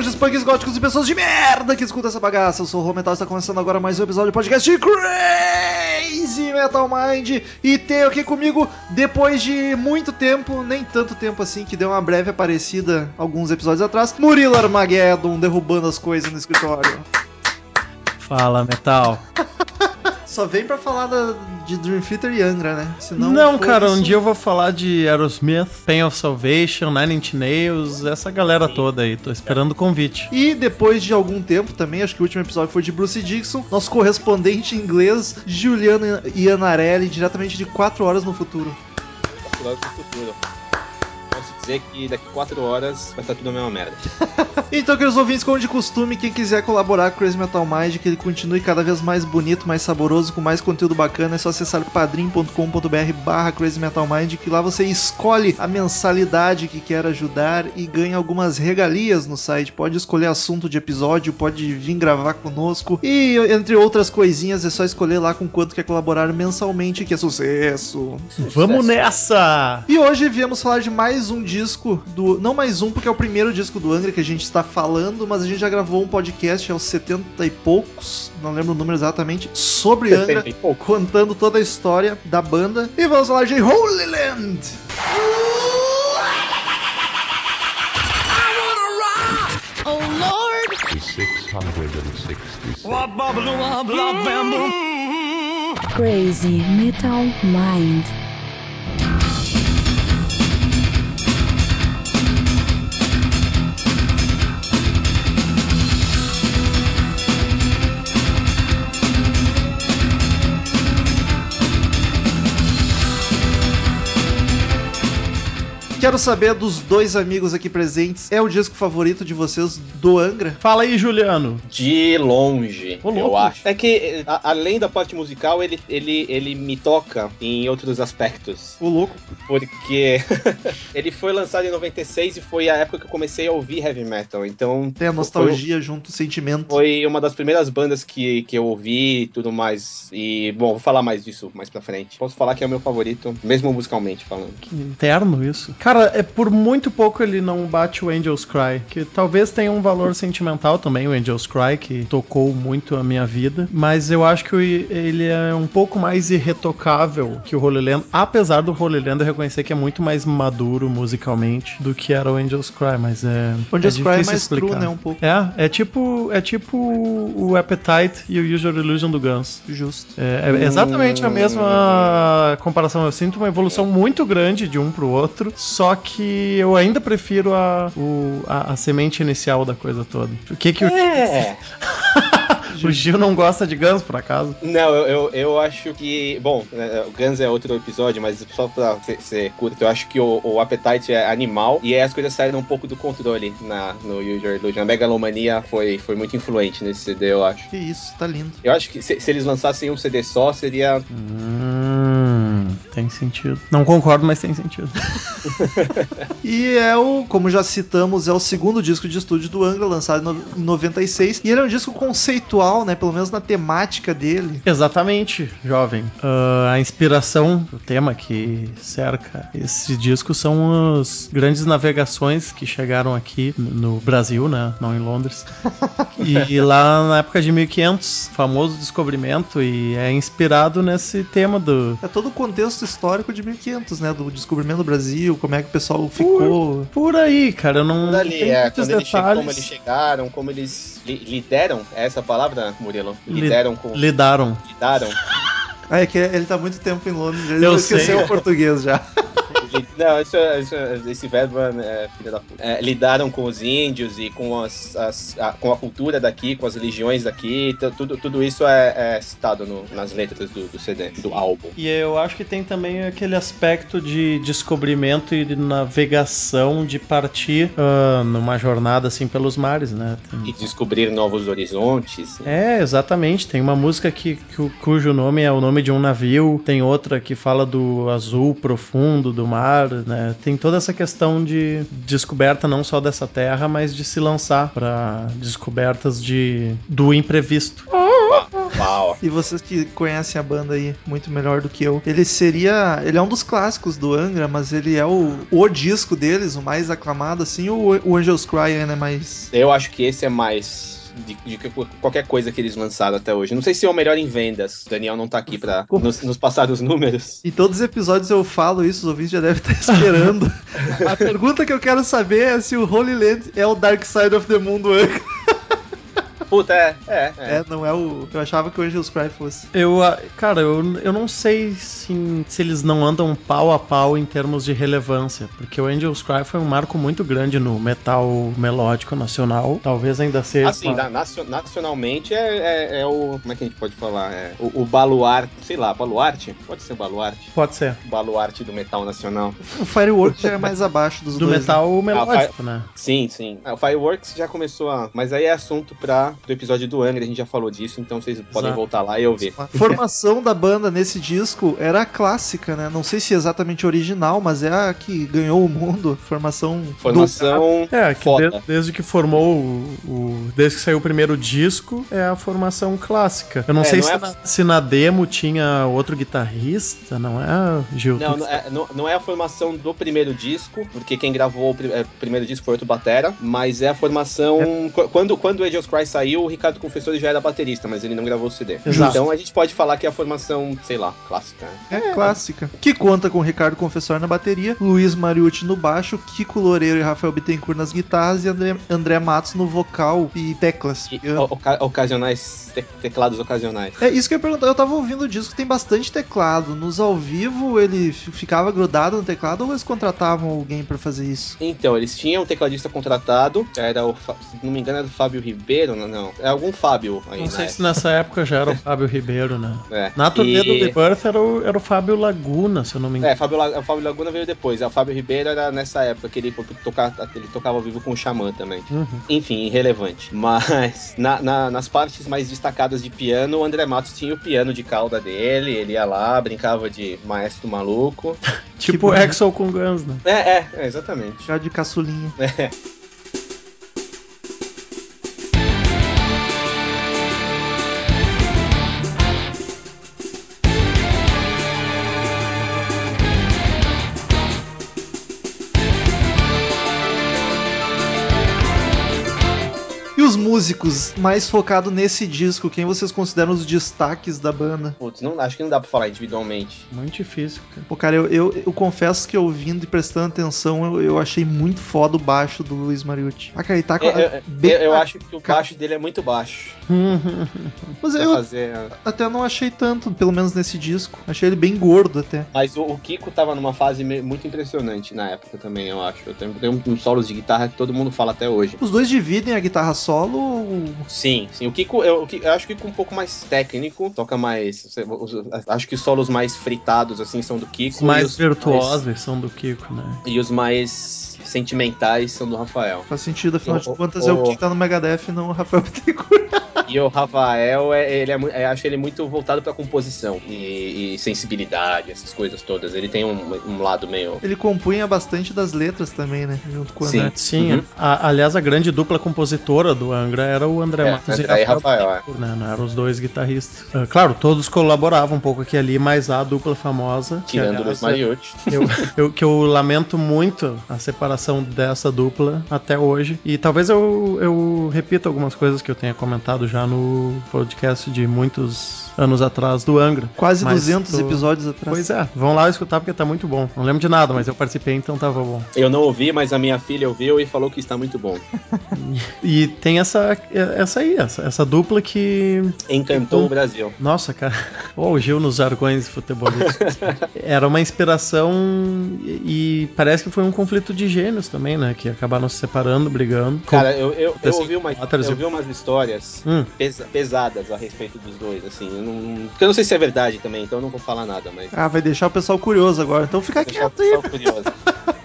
grunges, punks, góticos e pessoas de merda que escutam essa bagaça. Eu sou o Rometal e está começando agora mais um episódio do podcast de Crazy Metal Mind. E tenho aqui comigo, depois de muito tempo, nem tanto tempo assim, que deu uma breve aparecida alguns episódios atrás, Murilo Armageddon derrubando as coisas no escritório. Fala, Metal. Só vem pra falar da, de Dream Theater e Angra, né? Senão, não, cara, isso... um dia eu vou falar de Aerosmith, Pain of Salvation, Nine Inch Nails, essa galera toda aí. Tô esperando o convite. E depois de algum tempo também, acho que o último episódio foi de Bruce Dixon, nosso correspondente inglês, Juliano Ianarelli, diretamente de 4 horas no futuro. 4 horas no futuro dizer que daqui 4 horas vai estar tudo a mesma merda. então, queridos ouvintes, como de costume, quem quiser colaborar com o Crazy Metal Mind, que ele continue cada vez mais bonito, mais saboroso, com mais conteúdo bacana, é só acessar padrim.com.br barra Crazy Metal Mind, que lá você escolhe a mensalidade que quer ajudar e ganha algumas regalias no site. Pode escolher assunto de episódio, pode vir gravar conosco e entre outras coisinhas, é só escolher lá com quanto quer colaborar mensalmente, que é sucesso. Vamos nessa! E hoje viemos falar de mais um dia disco do. Não mais um, porque é o primeiro disco do Angra que a gente está falando, mas a gente já gravou um podcast aos 70 e poucos, não lembro o número exatamente, sobre Angra, contando toda a história da banda. E vamos falar de Holy Land! Oh Lord! 666. Crazy Metal Mind. Quero saber dos dois amigos aqui presentes. É o disco favorito de vocês do Angra? Fala aí, Juliano. De longe, eu acho. É que, a, além da parte musical, ele, ele, ele me toca em outros aspectos. O louco. Porque ele foi lançado em 96 e foi a época que eu comecei a ouvir heavy metal. Então. Tem a nostalgia foi, junto, o sentimento. Foi uma das primeiras bandas que, que eu ouvi e tudo mais. E, bom, vou falar mais disso mais pra frente. Posso falar que é o meu favorito, mesmo musicalmente falando. Que interno isso. Cara, Cara, é por muito pouco ele não bate o Angels Cry, que talvez tenha um valor sentimental também, o Angels Cry, que tocou muito a minha vida, mas eu acho que ele é um pouco mais irretocável que o Holy Land, apesar do Holy Land eu reconhecer que é muito mais maduro musicalmente do que era o Angels Cry, mas é O Angels é Cry é mais explicar. true, né, um pouco. É, é tipo, é tipo o Appetite e o Usual Illusion do Guns. Justo. É, é exatamente a mesma comparação, eu sinto uma evolução muito grande de um pro outro, só que eu ainda prefiro a, o, a, a semente inicial da coisa toda. O que que é. o. o Gil não gosta de Guns, por acaso? Não, eu, eu, eu acho que. Bom, né, o Guns é outro episódio, mas só pra ser, curto, eu acho que o, o Appetite é animal e as coisas saíram um pouco do controle na, no User Illusion. A Megalomania foi, foi muito influente nesse CD, eu acho. Que isso, tá lindo. Eu acho que se, se eles lançassem um CD só, seria. Hum, tem sentido. Não concordo, mas tem sentido. e é o, como já citamos, é o segundo disco de estúdio do Angra, lançado em 96. E ele é um disco conceitual, né? Pelo menos na temática dele. Exatamente, jovem. Uh, a inspiração, o tema que cerca esse disco são as grandes navegações que chegaram aqui no Brasil, né? Não em Londres. e lá na época de 1500, famoso descobrimento, e é inspirado nesse tema do. É todo o contexto histórico de 1500, né? Do descobrimento do Brasil, como é que o pessoal ficou. Por, por aí, cara, eu não. Por ali, é, quando eles como eles chegaram, como eles li lideram, é essa palavra, Murilo? Lideram com. Lidaram. Lidaram. Ah, é que ele tá muito tempo em Londres, ele eu esqueceu sei. o português já. Não, isso, isso, esse verbo é filho da puta. É, lidaram com os índios e com, as, as a, com a cultura daqui, com as religiões daqui, tudo, tudo isso é, é citado no, nas letras do, do, CD, do álbum. E eu acho que tem também aquele aspecto de descobrimento e de navegação, de partir uh, numa jornada assim pelos mares, né? Tem... E descobrir novos horizontes. É, exatamente. Tem uma música que, que, cujo nome é o nome de um navio, tem outra que fala do azul profundo do mar mar, né? Tem toda essa questão de descoberta não só dessa terra, mas de se lançar para descobertas de do imprevisto. E vocês que conhecem a banda aí muito melhor do que eu, ele seria. Ele é um dos clássicos do Angra, mas ele é o, o disco deles, o mais aclamado, assim, ou o Angels Cry ainda é mais. Eu acho que esse é mais. De, de qualquer coisa que eles lançaram até hoje. Não sei se é o melhor em vendas. O Daniel não tá aqui pra nos, nos passar os números. Em todos os episódios eu falo isso, os ouvintes já devem estar esperando. a pergunta que eu quero saber é se o Holy Land é o Dark Side of the Moon do Angra. Puta, é, é, é. É, não é o. Eu achava que o Angels Cry fosse. Eu, ah, cara, eu, eu não sei se, se eles não andam pau a pau em termos de relevância, porque o Angels Cry foi um marco muito grande no metal melódico nacional. Talvez ainda seja. Assim, na, nacionalmente é, é, é, o. Como é que a gente pode falar? É, o, o baluarte, sei lá, baluarte? Pode ser baluarte? Pode ser. O baluarte do metal nacional. O Fireworks já é mais abaixo dos do dois. Do metal né? melódico, ah, né? Sim, sim. Ah, o Fireworks já começou a. Mas aí é assunto pra do episódio do Angra, a gente já falou disso, então vocês Exato. podem voltar lá e ouvir. A formação da banda nesse disco era clássica, né? Não sei se é exatamente original, mas é a que ganhou o mundo. Formação. Formação. Do... É, que de, desde que formou o, o, Desde que saiu o primeiro disco, é a formação clássica. Eu não é, sei não se, é... na, se, na, demo tinha outro guitarrista, não é, Gil? Não, não é, não, não, é a formação do primeiro disco, porque quem gravou o primeiro disco foi outro Batera, mas é a formação. É. Quando, quando o Angels Cry saiu, o Ricardo Confessor já era baterista, mas ele não gravou o CD. Exato. Então a gente pode falar que é a formação, sei lá, clássica. É, é clássica. Que conta com Ricardo Confessor na bateria, Luiz Mariucci no baixo, Kiko Loureiro e Rafael Bittencourt nas guitarras e André, André Matos no vocal e teclas. E, oca ocasionais te teclados ocasionais. É isso que eu ia perguntar. Eu tava ouvindo o disco, tem bastante teclado. Nos ao vivo ele ficava grudado no teclado ou eles contratavam alguém para fazer isso? Então, eles tinham um tecladista contratado, era o, se não me engano, era o Fábio Ribeiro, não, não. É algum Fábio aí. Não sei se nessa época já era o Fábio Ribeiro, né? É. Na turnê e... do Rebirth era o, era o Fábio Laguna, se eu não me engano. É, Fábio, o Fábio Laguna veio depois. É, o Fábio Ribeiro era nessa época que ele, tocava, ele tocava ao vivo com o Xamã também. Uhum. Enfim, irrelevante. Mas na, na, nas partes mais destacadas de piano, o André Matos tinha o piano de cauda dele, ele ia lá, brincava de maestro maluco. tipo Axel com Guns, né? É, é, é exatamente. Já de caçulinha. É. músicos mais focados nesse disco, quem vocês consideram os destaques da banda? Putz, não, acho que não dá pra falar individualmente. Muito difícil, cara. Pô, cara, eu, eu, eu confesso que ouvindo e prestando atenção, eu, eu, achei muito foda o baixo do Luiz Mariucci. Ah, cara, ele tá com. É, bem... eu, eu acho que o baixo dele é muito baixo. Mas eu fazer... até não achei tanto, pelo menos nesse disco. Achei ele bem gordo até. Mas o, o Kiko tava numa fase muito impressionante na época também, eu acho. Eu tenho, tenho uns solos de guitarra que todo mundo fala até hoje. Os dois dividem a guitarra solo. Sim, sim. O Kiko, eu, eu acho que com um pouco mais técnico, toca mais. Acho que os solos mais fritados, assim, são do Kiko. Os mais os virtuosos mais... são do Kiko, né? E os mais sentimentais são do Rafael. Faz sentido, afinal o, de contas, o, é o que tá no Megadeth e não o Rafael Bittencourt. E o Rafael, é, ele é, é, acho ele muito voltado pra composição e, e, sensibilidade, essas coisas todas. Ele tem um, um, lado meio. Ele compunha bastante das letras também, né? Junto com o Sim, André. sim. Uhum. A, aliás, a grande dupla compositora do Angra era o André é, Matos André e Rafael. Rafael é. né? Não eram os dois guitarristas. Uh, claro, todos colaboravam um pouco aqui ali, mas a dupla famosa. Tirando o Luiz Mariotti. Eu, eu, que eu lamento muito a separação dessa dupla até hoje. E talvez eu, eu repita algumas coisas que eu tenha comentado já no podcast de muitos anos atrás do Angra. Quase mas 200 tô... episódios atrás. Pois é, vão lá escutar porque tá muito bom. Não lembro de nada, mas eu participei, então tava bom. Eu não ouvi, mas a minha filha ouviu e falou que está muito bom. e tem essa, essa aí, essa, essa dupla que... Encantou o Brasil. Nossa, cara. Oh, o Gil nos jargões futebolistas. Era uma inspiração e parece que foi um conflito de gênios também, né? Que acabaram se separando, brigando. Cara, eu, eu, eu, ouvi, uma, eu ouvi umas histórias hum. pesa, pesadas a respeito dos dois, assim. Eu não, porque eu não sei se é verdade também, então eu não vou falar nada, mas. Ah, vai deixar o pessoal curioso agora. Então fica quieto aí.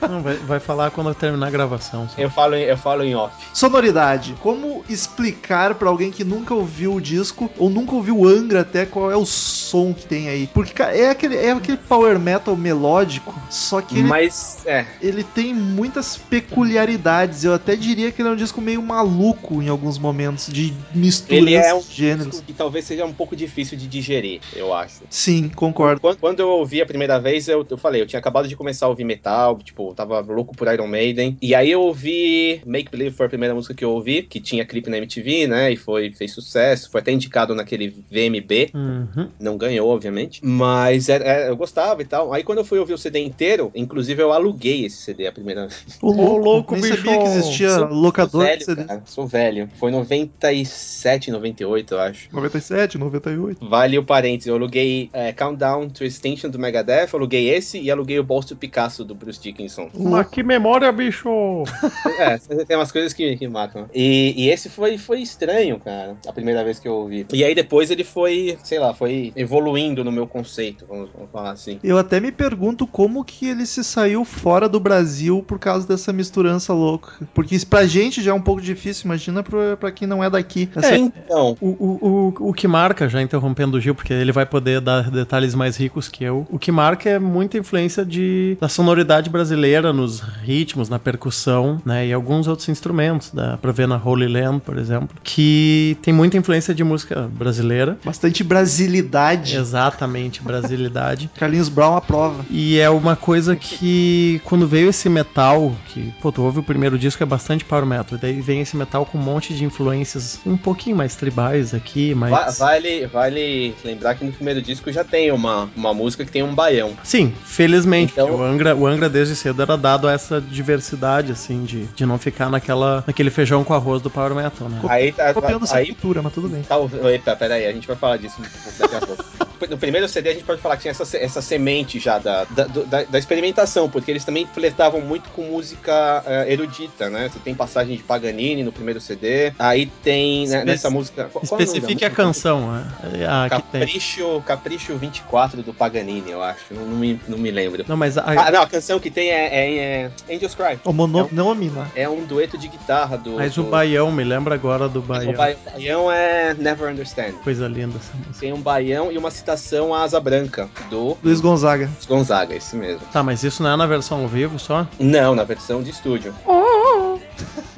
Não, vai, vai falar quando terminar a gravação. só. Eu falo, em- eu falo em off. Sonoridade. Como explicar pra alguém que nunca ouviu o disco ou nunca ouviu o Angra até qual é o som que tem aí? Porque é aquele, é aquele power metal melódico, só que ele, Mas, é. ele tem muitas peculiaridades. Eu até diria que ele é um disco meio maluco em alguns momentos de mistura Ele é um de gêneros. que talvez seja um pouco difícil de digerir, eu acho. Sim, concordo. Quando, quando eu ouvi a primeira vez, eu, eu falei, eu tinha acabado de começar a ouvir metal, tipo, eu tava louco por Iron Maiden. E aí eu ouvi Make Believe foi a primeira música que eu ouvi, que tinha clipe na MTV, né? E foi, fez sucesso, foi até indicado naquele VMB. Uhum. Não ganhou, obviamente. Mas era- era- eu gostava e tal. Aí quando eu fui ouvir o CD inteiro, inclusive eu aluguei esse CD a primeira vez. O louco, louco, nem bicho. sabia que existia Sou- locador sou de velho, CD. cara. Sou velho. Foi 97, 98, eu acho. 97, 98. Vale o parênteses, eu aluguei é, Countdown to Extinction do Megadeth, aluguei esse e aluguei o Bolso Picasso do Bruce Dickinson. Mas que memória, bicho! É, tem umas coisas que, que marcam. E, e esse foi, foi estranho, cara, a primeira vez que eu ouvi. E aí depois ele foi, sei lá, foi evoluindo no meu conceito, vamos, vamos falar assim. Eu até me pergunto como que ele se saiu fora do Brasil por causa dessa misturança louca. Porque isso pra gente já é um pouco difícil, imagina pra, pra quem não é daqui. Essa- Então, O, o, o, o que marca, já interrompendo o Gil, porque ele vai poder dar detalhes mais ricos que eu, o que marca é muita influência de, da sonoridade brasileira nos ritmos, na percussão, né, e alguns outros instrumentos, dá pra ver na Holy Land, por exemplo, que tem muita influência de música brasileira, Bastante brasilidade. exatamente, brasilidade, Carlinhos Brown aprova. e é uma coisa que, quando veio esse metal, que, pô, tu ouve o primeiro disco, é bastante power metal, e daí vem esse metal com um monte de influências um pouquinho mais tribais aqui, mas... vale, vale lembrar que no primeiro disco já tem uma, uma música que tem um baião. Sim, felizmente. Então- O, Angra, o Angra desde cedo era dado a essa diversidade, assim, de, de não ficar naquela, naquele feijão com arroz do Power Metal, né? Aí, tá- Copiando essa aí cultura, mas tudo bem. Tá, eita, peraí, a gente vai falar disso daqui a pouco. No primeiro CD a gente pode falar que tinha essa, essa semente já da, da, da- da experimentação, porque eles também flertavam muito com música eh, erudita, né? Você tem passagem de Paganini no primeiro CD, aí tem né, nessa música. é Especifique a música? canção, né? Ah. Capricho, Capricho 24 do Paganini, eu acho. Não, não me, não me lembro. Não, mas a, Ah, não, a canção que tem é, é- é Angels Cry. O mono, É um- Omina. É um dueto de guitarra do. mas o do- Baião, me lembra agora do O Baião. ba- baião é Never Understand. Coisa linda essa música. Tem um baião e uma citação à Asa Branca, do Luiz Gonzaga. Gonzaga, esse mesmo. Tá, mas isso não é na versão ao vivo só? Não, na versão de estúdio.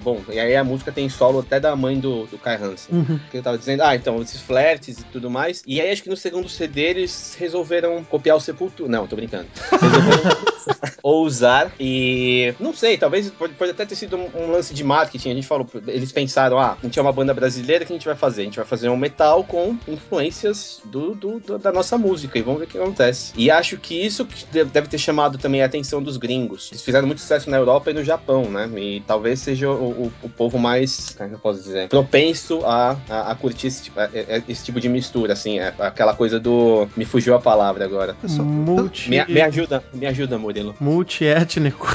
Bom, e aí a música tem solo até da mãe do, do Kai Hansen. Uhum. Que eu tava dizendo, ah, então, esses flertes e tudo mais. E aí acho que no segundo CD eles resolveram copiar o Sepultura. Não, tô brincando. Resolveram ousar e. Não sei, talvez pode, pode até ter sido um, um lance de marketing. A gente falou, eles pensaram, ah, a gente é uma banda brasileira, o que a gente vai fazer? A gente vai fazer um metal com influências do, do- do- da nossa música e vamos ver o que acontece. E acho que isso que deve deve ter chamado também a atenção dos gringos. Eles fizeram muito sucesso na Europa e no Japão, né? E talvez seja o, o- o povo mais, como é que eu posso dizer, propenso a, a, a curtir esse tipo, a- a- esse tipo de mistura, assim, é, aquela coisa do. Me fugiu a palavra agora. Pessoal, Multi... Me, me ajuda, me ajuda, Murilo. Multiétnico.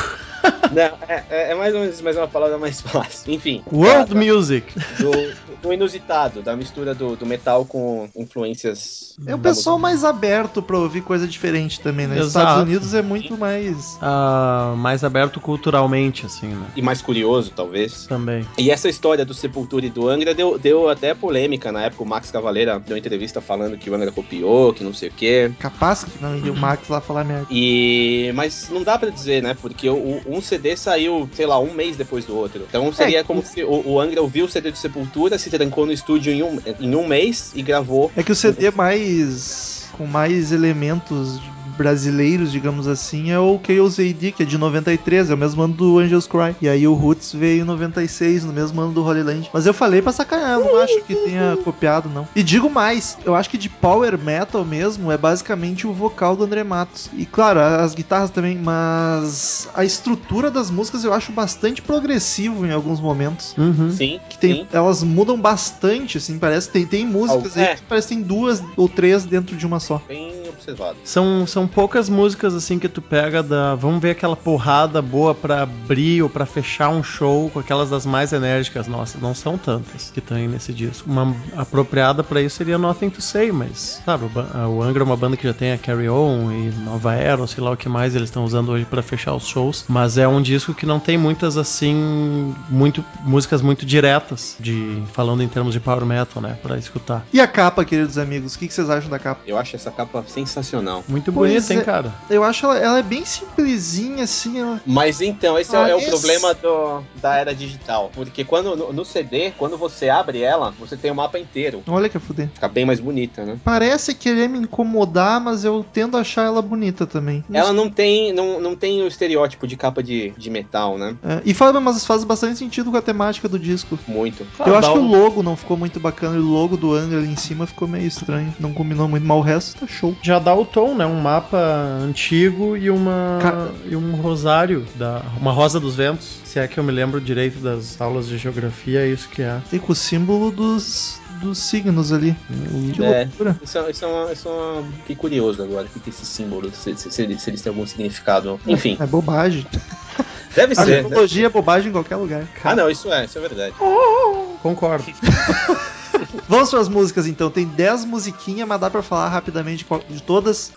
Não, é, é- é mais ou menos mais uma palavra mais fácil. Enfim. World da- Music. do, do inusitado, da mistura do, do metal com influências. É o da pessoal música. mais aberto pra ouvir coisa diferente também, né? Nos Exato. Estados Unidos é muito mais. Ah, mais aberto culturalmente, assim, né? E mais curioso, talvez. Também. E essa história do Sepultura e do Angra deu, deu até polêmica na época. O Max Cavaleira deu uma entrevista falando que o Angra copiou, que não sei o quê. Capaz que não iria o Max lá falar merda. E. Mas não dá pra dizer, né? Porque o, o- um CD saiu, sei lá, um mês depois do outro. Então seria É, como se o, o Angra ouviu o CD do Sepultura, se trancou no estúdio em um, em um mês e gravou. É que o CD mais. com mais elementos brasileiros, digamos assim, é o Chaos AD, que é de 93, é o mesmo ano do Angels Cry. E aí o Roots veio em 96, no mesmo ano do Holy Land. Mas eu falei pra sacanhar, eu não acho que tenha copiado, não. E digo mais, eu acho que de power metal mesmo é basicamente o vocal do André Matos. E claro, as guitarras também, mas a estrutura das músicas eu acho bastante progressivo em alguns momentos. Uhum. Sim, Que tem, sim. elas mudam bastante, assim, parece. Tem, tem músicas aí é. que parece que tem duas ou três dentro de uma só. Tem observado. São, são poucas músicas assim que tu pega da. Vamos ver aquela porrada boa pra abrir ou pra fechar um show com aquelas das mais enérgicas. Nossa, não são tantas que tem nesse disco. Uma apropriada pra isso seria Nothing to Say, mas, sabe, o, Angra é uma banda que já tem a Carry On e Nova Era, ou sei lá o que mais eles estão usando hoje pra fechar os shows. Mas é um disco que não tem muitas assim. muito músicas muito diretas, de falando em termos de power metal, né? Pra escutar. E a capa, queridos amigos? O que que vocês acham da capa? Eu acho essa capa sensacional. Muito Pois bonita, hein, é. cara? Eu acho ela, ela é bem simplesinha, assim. Ela... Mas então, esse é, é o Parece- problema do- da era digital. Porque quando no, no CD, quando você abre ela, você tem o mapa inteiro. Olha que fuder. Fica bem mais bonita, né? Parece querer me incomodar, mas eu tendo a achar ela bonita também. Não Ela não tem, não, não tem o estereótipo de capa de, de metal, né? É, e faz, mas faz bastante sentido com a temática do disco. Muito. eu Ah, acho dá que o um- logo não ficou muito bacana. E o logo do Angra ali em cima ficou meio estranho. Não combinou muito, mas o resto tá show. Já dá o tom, né? Um mapa antigo e uma Ca- e um rosário da uma rosa dos ventos. Se é que eu me lembro direito das aulas de geografia, é isso que é. E com o símbolo dos, dos signos ali. Que É. loucura. Isso, é- isso é uma, isso é uma... Fiquei curioso agora, o que que é esse símbolo, se, se- se eles, se eles têm algum significado. Enfim, É bobagem. deve A ser. né? tecnologia é bobagem em qualquer lugar. Ah, não, isso é, isso é verdade. Concordo. Vamos para as músicas então. Tem 10 musiquinhas, mas dá pra falar rapidamente de todas.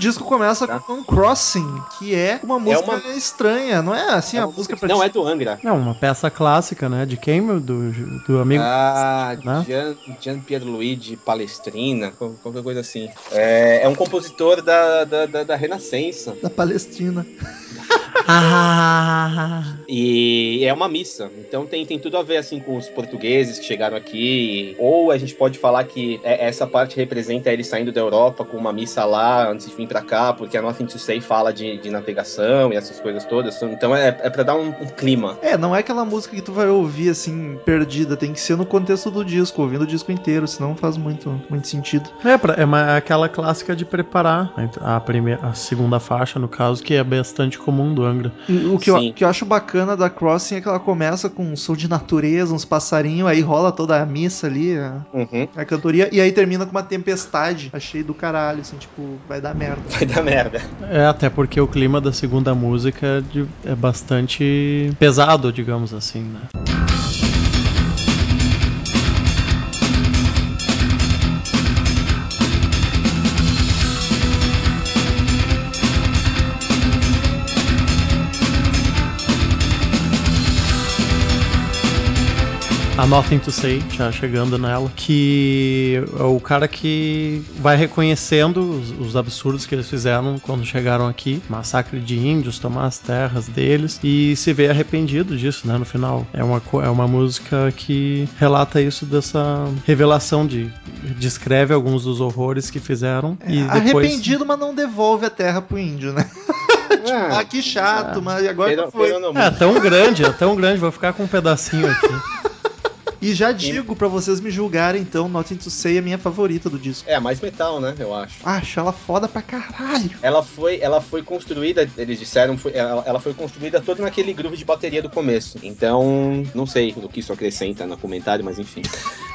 Disco começa Tá. com Crossing, que é uma música uma- estranha, não é assim É a música pra não, ti- é do Angra. É uma peça clássica, né? De quem, meu? Do, do amigo. Ah, né? Gian, Gian Pierluigi Palestrina, qual- qualquer coisa assim. É, é um compositor da, da, da, da Renascença. da Palestina. Ah, E é uma missa. Então tem, tem tudo a ver assim com os portugueses que chegaram aqui. Ou a gente pode falar que é- essa parte representa eles saindo da Europa com uma missa lá antes de vir pra cá, porque a Nothing to Say fala de, de navegação e essas coisas todas. Então é, é pra dar um, um clima. É, não é aquela música que tu vai ouvir assim, perdida. Tem que ser no contexto do disco, ouvindo o disco inteiro, senão faz muito, muito sentido. É, pra- é uma- aquela clássica de preparar a, primeira, a segunda faixa, no caso, que é bastante comum do Angra. O que eu, que eu acho bacana da Crossing é que ela começa com um som de natureza, uns passarinhos, aí rola toda a missa ali, a, Uhum. a cantoria, e aí termina com uma tempestade. Achei do caralho, assim, tipo, vai dar merda. Vai dar merda. É, até porque o clima da segunda música é, de- é bastante pesado, digamos assim, né? A Nothing to Say, já chegando nela, que é o cara que vai reconhecendo os, os absurdos que eles fizeram quando chegaram aqui, massacre de índios, tomar as terras deles, e se vê arrependido disso, né, no final. É uma, é uma música que relata isso dessa revelação de descreve alguns dos horrores que fizeram e depois Arrependido, mas não devolve a terra pro índio, né? Ah, que chato, mas agora que foi. é tão grande, é tão grande, vou ficar com um pedacinho aqui. E já digo pra vocês me julgarem, então, Nothing to Say é a minha favorita do disco. É a mais metal, né? Eu acho. Acho ela foda pra caralho. Ela foi, ela foi construída, eles disseram, foi- ela, ela foi construída toda naquele groove de bateria do começo. Então, não sei o que isso acrescenta no comentário, mas enfim.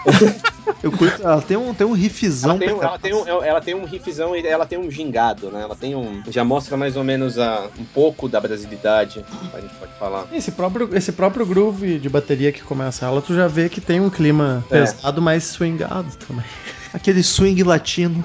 Eu curto. Ela tem um, tem um riffzão. Ela tem, um, ela, tem um, ela tem um riffzão e ela tem um gingado, né? Ela tem um. Já mostra mais ou menos a, um pouco da brasilidade, a gente pode falar. Esse próprio, esse próprio groove de bateria que começa ela, tu já vê que tem um clima É. pesado, mas swingado também. Aquele swing latino.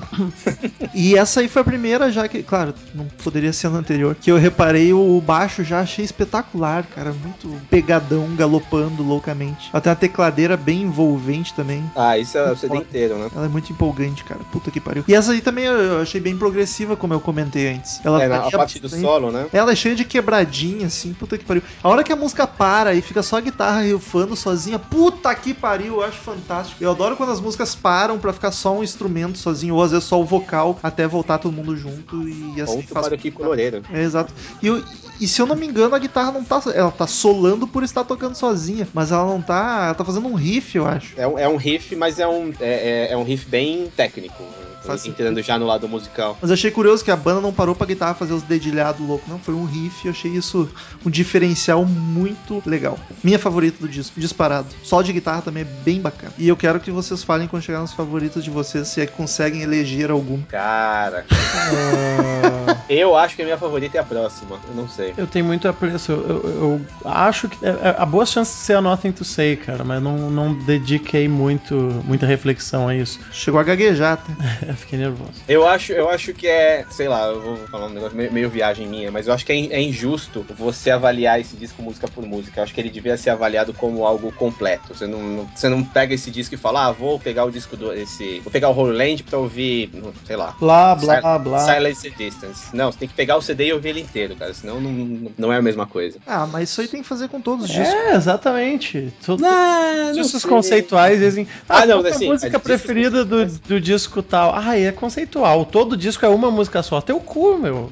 e essa aí foi a primeira, já que, claro, não poderia ser no anterior. Que eu reparei o baixo, já achei espetacular, cara. Muito pegadão, galopando loucamente. Ela tem uma tecladeira bem envolvente também. Ah, isso é o CD inteiro, né? Ela é muito empolgante, cara. Puta que pariu. E essa aí também eu achei bem progressiva, como eu comentei antes. Ela É, na, a parte do solo, né? Ela é cheia de quebradinha, assim, puta que pariu. A hora que a música para e fica só a guitarra rifando sozinha, puta que pariu, eu acho fantástico. Eu adoro quando as músicas param pra ficar só um instrumento sozinho, ou às vezes só o vocal, até voltar todo mundo junto e assim Ou tu para o Kiko Loureiro. É, exato. E, eu- e se eu não me engano, a guitarra não tá. Ela tá solando por estar tocando sozinha, mas ela não tá. Ela tá fazendo um riff, eu acho. É um, é um riff, mas é um, é, é- é um riff bem técnico. Faz entrando já no lado musical. Mas achei curioso que a banda não parou pra guitarra fazer os dedilhados loucos, não. Foi um riff, eu achei isso um diferencial muito legal. Minha favorita do disco, disparado. Só de guitarra também é bem bacana. E eu quero que vocês falem quando chegar nos favoritos de vocês, se é que conseguem eleger algum. Cara, Ah, eu acho que a minha favorita é a próxima. Eu não sei. eu tenho muito apreço. Eu, eu- eu acho que. É, é, há boas chances de ser a Nothing to Say, cara, mas não, não dediquei muito, muita reflexão a isso. Chegou a gaguejar até. Eu fiquei nervoso. Eu acho, eu acho que é, sei lá, eu vou falar um negócio meio, meio viagem minha, mas eu acho que é, é injusto você avaliar esse disco música por música. Eu acho que ele devia ser avaliado como algo completo. Você não, não- você não pega esse disco e fala, ah, vou pegar o disco do esse, vou pegar o Holy Land pra ouvir, sei lá, Blá, blá, Sil- blá. Silence and Distance. Não, você tem que pegar o CD e ouvir ele inteiro, cara, senão não, não, não é a mesma coisa. Ah, mas isso aí tem que fazer com todos os discos. É, exatamente. Todos Não, os discos conceituais dizem. Ah, não, qual é a assim, música preferida do, do disco tal. Ah, é conceitual. Todo disco é uma música só. Teu cu, meu.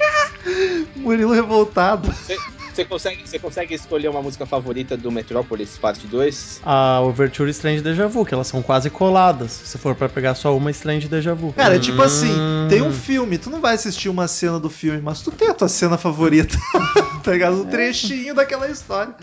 Murilo revoltado. Você consegue, você consegue escolher uma música favorita do Metropolis Parte 2? A Overture Strange Deja Vu, que elas são quase coladas. Se for pra pegar só uma Strange Deja Vu. Cara, é tipo assim, Hum. tem um filme, tu não vai assistir uma cena do filme, mas tu tem a tua cena favorita. tá ligado? Um trechinho daquela história.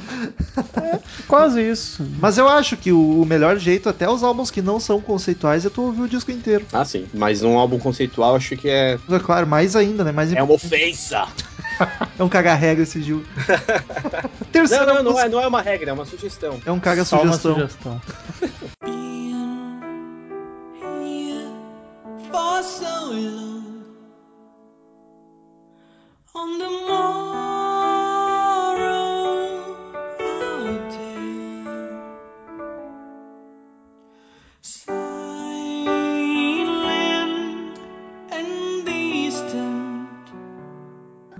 Quase isso. Mas eu acho que o melhor jeito, até os álbuns que não são conceituais, é tu ouvir o disco inteiro. Ah, sim. Mas um álbum conceitual acho que é. É claro, mais ainda, né? Mais É uma ofensa! é um caga-regra esse Gil. Não, Terceira não, não música- é, não é uma regra, é uma sugestão. É um caga Só uma sugestão. for so long. On the morrow,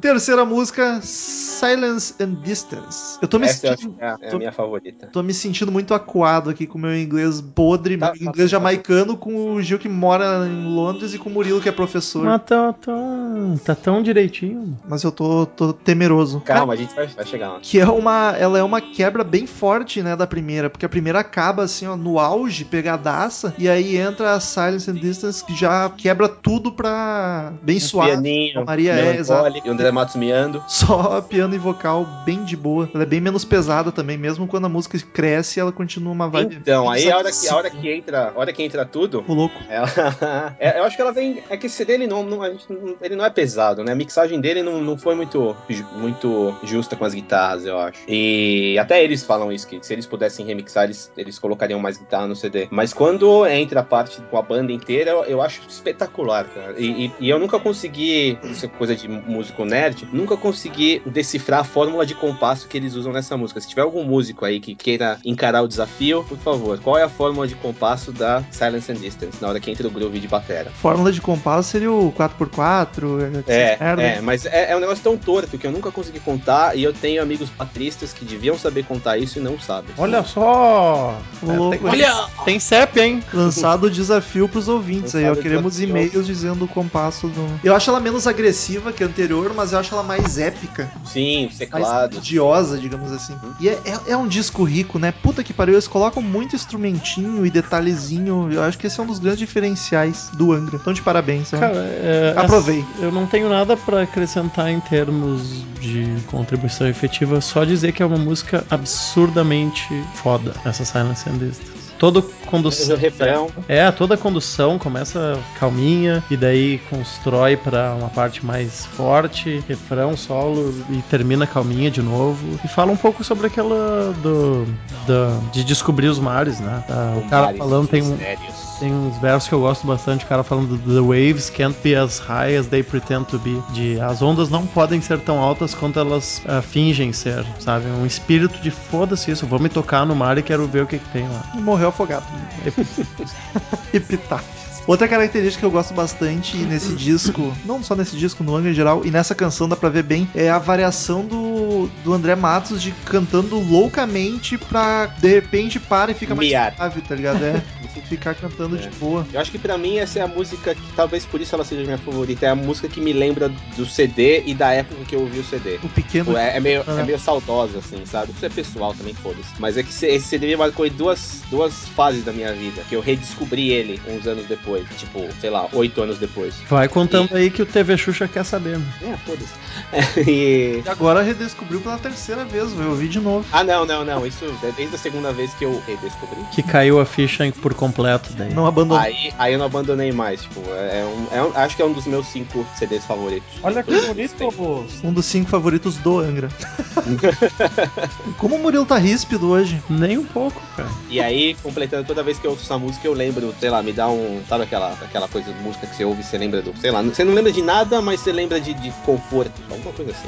Terceira música, Silence and Distance. Eu tô me Essa sentindo. é a, é a tô- minha favorita. Tô me sentindo muito acuado aqui com o meu inglês podre, Tá, meu tá, inglês tá. jamaicano, com o Gil que mora em Londres e com o Murilo que é professor. Mas tá tão, tá tão direitinho. Mas eu tô, tô temeroso. Calma, a gente vai, vai chegar lá. Que é uma. Ela é uma quebra bem forte, né, da primeira. Porque a primeira acaba assim, ó, no auge, pegadaça. E aí entra a Silence and Distance, que já quebra tudo pra. bem suave. Pianinho, Maria é, melancólico, e o André Matos miando. Só piano e vocal bem de boa. Ela é bem menos pesada também, mesmo quando a música cresce, ela continua uma vibe. Então, aí a hora que, a hora que entra, a hora que entra tudo, Ô, louco. ela, é, eu acho que ela vem. É que esse CD ele não, não- a gente não- ele não é pesado, né? A mixagem dele não, não foi muito, muito justa com as guitarras, eu acho. E até eles falam isso, que se eles pudessem remixar, eles, eles colocariam mais guitarra no CD. Mas quando entra a parte com a banda inteira, eu, eu acho espetacular, cara. E, e- e eu nunca consegui, isso é coisa de músico nerd, nunca consegui decifrar a fórmula de compasso que eles usam nessa música. Se tiver algum músico aí que queira encarar o desafio, por favor, qual é a fórmula de compasso da Silence and Distance, na hora que entra o groove de batera? Fórmula de compasso seria o 4x4. É, é, mas é, é um negócio tão torto que eu nunca consegui contar e eu tenho amigos patristas que deviam saber contar isso e não sabem. Olha só! Ô, louco. tem, tem CEP, hein? Lançado o desafio pros ouvintes aí, ó. Lançado Queremos e-mails dizendo o compasso do. Eu acho ela menos agressiva que a anterior, mas eu acho ela mais épica. Sim, Mais teclado. idiosa, digamos assim. E é, é, é um disco rico, né? Puta que pariu, eles colocam muito instrumentinho e detalhezinho. Eu acho que esse é um dos grandes diferenciais do Angra. Então, de parabéns. ó. Cara, é, Aprovei. essa- eu não tenho nada pra acrescentar em termos de contribuição efetiva, só dizer que é uma música absurdamente foda, essa Silence and Distance. Toda O condução. refrão. É, toda a condução começa calminha e daí constrói pra uma parte mais forte, refrão, solo e termina calminha de novo. E fala um pouco sobre aquela do, do- de descobrir os mares, né? Ah, o cara Mares falando tem um, mistérios. Tem uns versos que eu gosto bastante, o cara falando The waves can't be as high as they pretend to be. De as ondas não podem ser tão altas quanto elas ah, fingem ser, sabe? Um espírito de foda-se isso, vou me tocar no mar e quero ver o que, que tem lá. Morreu afogado. Epitáfios. Outra característica que eu gosto bastante nesse disco, não só nesse disco, no Angra em geral, e nessa canção dá pra ver bem, é a variação do, do André Matos de cantando loucamente pra de repente para e fica mais Miar. suave, tá ligado? É, ficar cantando de boa. Eu acho que pra mim essa é a música que talvez por isso ela seja minha favorita. É a música que me lembra do CD e da época que eu ouvi o CD. O pequeno. Tipo, é, é meio, Ah. é meio saudosa, assim, sabe? Isso é pessoal também, foda-se. Mas é que esse CD me marcou em duas, duas fases da minha vida. Que eu redescobri ele uns anos depois. Tipo, sei lá, oito anos depois. Vai contando aí que o TV Xuxa quer saber. né? É, foda-se. É, e... E agora redescobriu pela terceira vez, eu ouvi de novo. Ah, não, não, não. Isso é desde a segunda vez que eu redescobri. Que caiu a ficha por completo daí. Não abandonou. Aí, aí eu não abandonei mais. Tipo, é um, é um- acho que é um dos meus cinco CDs favoritos. Olha que bonito. Um dos cinco favoritos do Angra. Como o Murilo tá ríspido hoje. Nem um pouco, cara. E aí, completando toda vez que eu ouço essa música, eu lembro, sei lá, me dá um. Sabe aquela, aquela coisa de música que você ouve e você lembra do. Sei lá, você não lembra de nada, mas você lembra de, de conforto. Alguma coisa assim.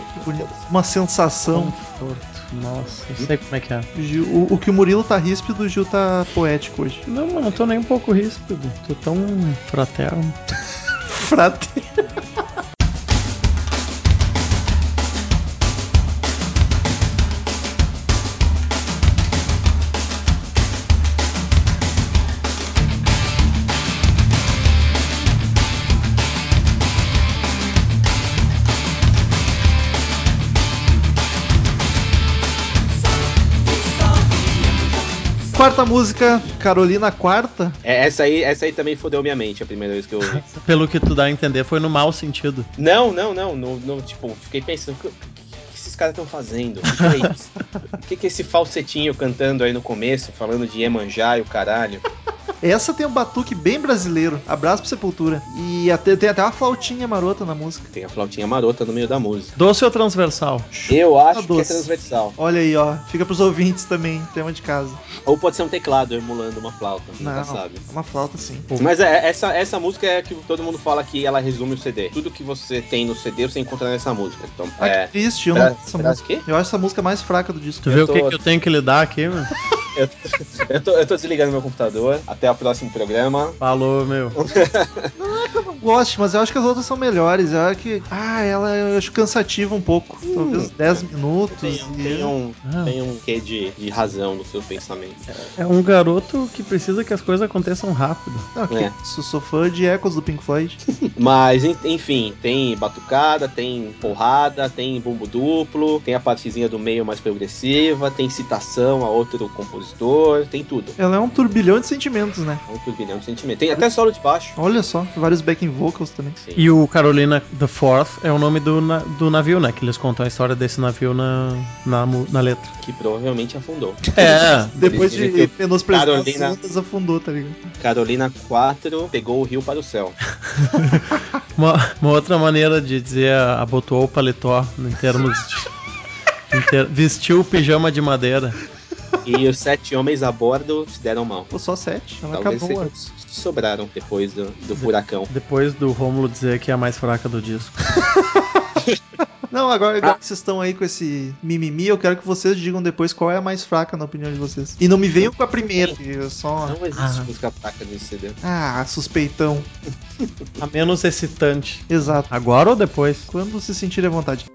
Uma sensação. Conforto. Nossa, eu sei como é que é. Gil- O, o que o Murilo tá ríspido, o Gil tá poético hoje. Não, mano, não tô nem um pouco ríspido. Tô tão fraterno. Frate. Quarta música, Carolina Quarta. É, essa aí, essa aí também fodeu minha mente a primeira vez que eu ouvi. Pelo que tu dá a entender, foi no mau sentido. Não, não, não. No, no, tipo, fiquei pensando. Caras estão fazendo? O que, que é isso? O que, que é esse falsetinho cantando aí no começo, falando de Iemanjá e o caralho? Essa tem um batuque bem brasileiro. Abraço pro Sepultura. E até, tem até uma flautinha marota na música. Tem a flautinha marota no meio da música. Doce ou transversal? Eu acho que é doce. transversal. Olha aí, ó. Fica pros ouvintes também, tema de casa. Ou pode ser um teclado emulando uma flauta, nunca Não, sabe. é uma flauta sim. Mas é, essa, essa música é a que todo mundo fala que ela resume o CD. Tudo que você tem no CD você encontra nessa música. Então, Ah, é. que triste, eu Pra- não pra música. quê? Eu acho essa música mais fraca do disco. Tu vê Eu o que, tô- que eu tenho que lidar aqui, mano? Eu, eu, tô, eu tô desligando meu computador. Até o próximo programa. Falou, meu. Gosto, mas eu acho que as outras são melhores. Eu acho que. Ah, ela eu acho cansativa um pouco. Talvez 10 minutos. Tem, e- tem um, Ah. tem um quê de, de razão no seu pensamento. É um garoto que precisa que as coisas aconteçam rápido. Não, que- É. sou, sou fã de Echoes do Pink Floyd. Mas, en- enfim, tem batucada, tem porrada, tem bumbo duplo, tem a partezinha do meio mais progressiva, tem citação a outro compositor, tem tudo. Ela é um turbilhão de sentimentos, né? É um turbilhão de sentimento. Tem até solo de baixo. Olha só, vários backing vocals também. Sim. E o Carolina the Fourth é o nome do, na- do navio, né? Que eles contam a história desse navio na, na, na letra. Que provavelmente afundou. É. Depois de Carolina- as ondas, afundou, tá ligado? Carolina 4 pegou o rio para o céu. Uma, uma outra maneira de dizer abotoou o paletó em termos de. em ter- vestiu o pijama de madeira. E os sete homens a bordo se deram mal. Pô, só 7. Ela Talvez acabou sejam antes. os que sobraram depois do, do furacão. Depois do Rômulo dizer que é a mais fraca do disco. Não, agora, agora Ah. que vocês estão aí com esse mimimi, eu quero que vocês digam depois qual é a mais fraca na opinião de vocês. E não me venham com a primeira, que eu só. Não existe Ah. música fraca nesse CD. Ah, suspeitão. A menos excitante. Exato. Agora ou depois? Quando se sentirem à vontade.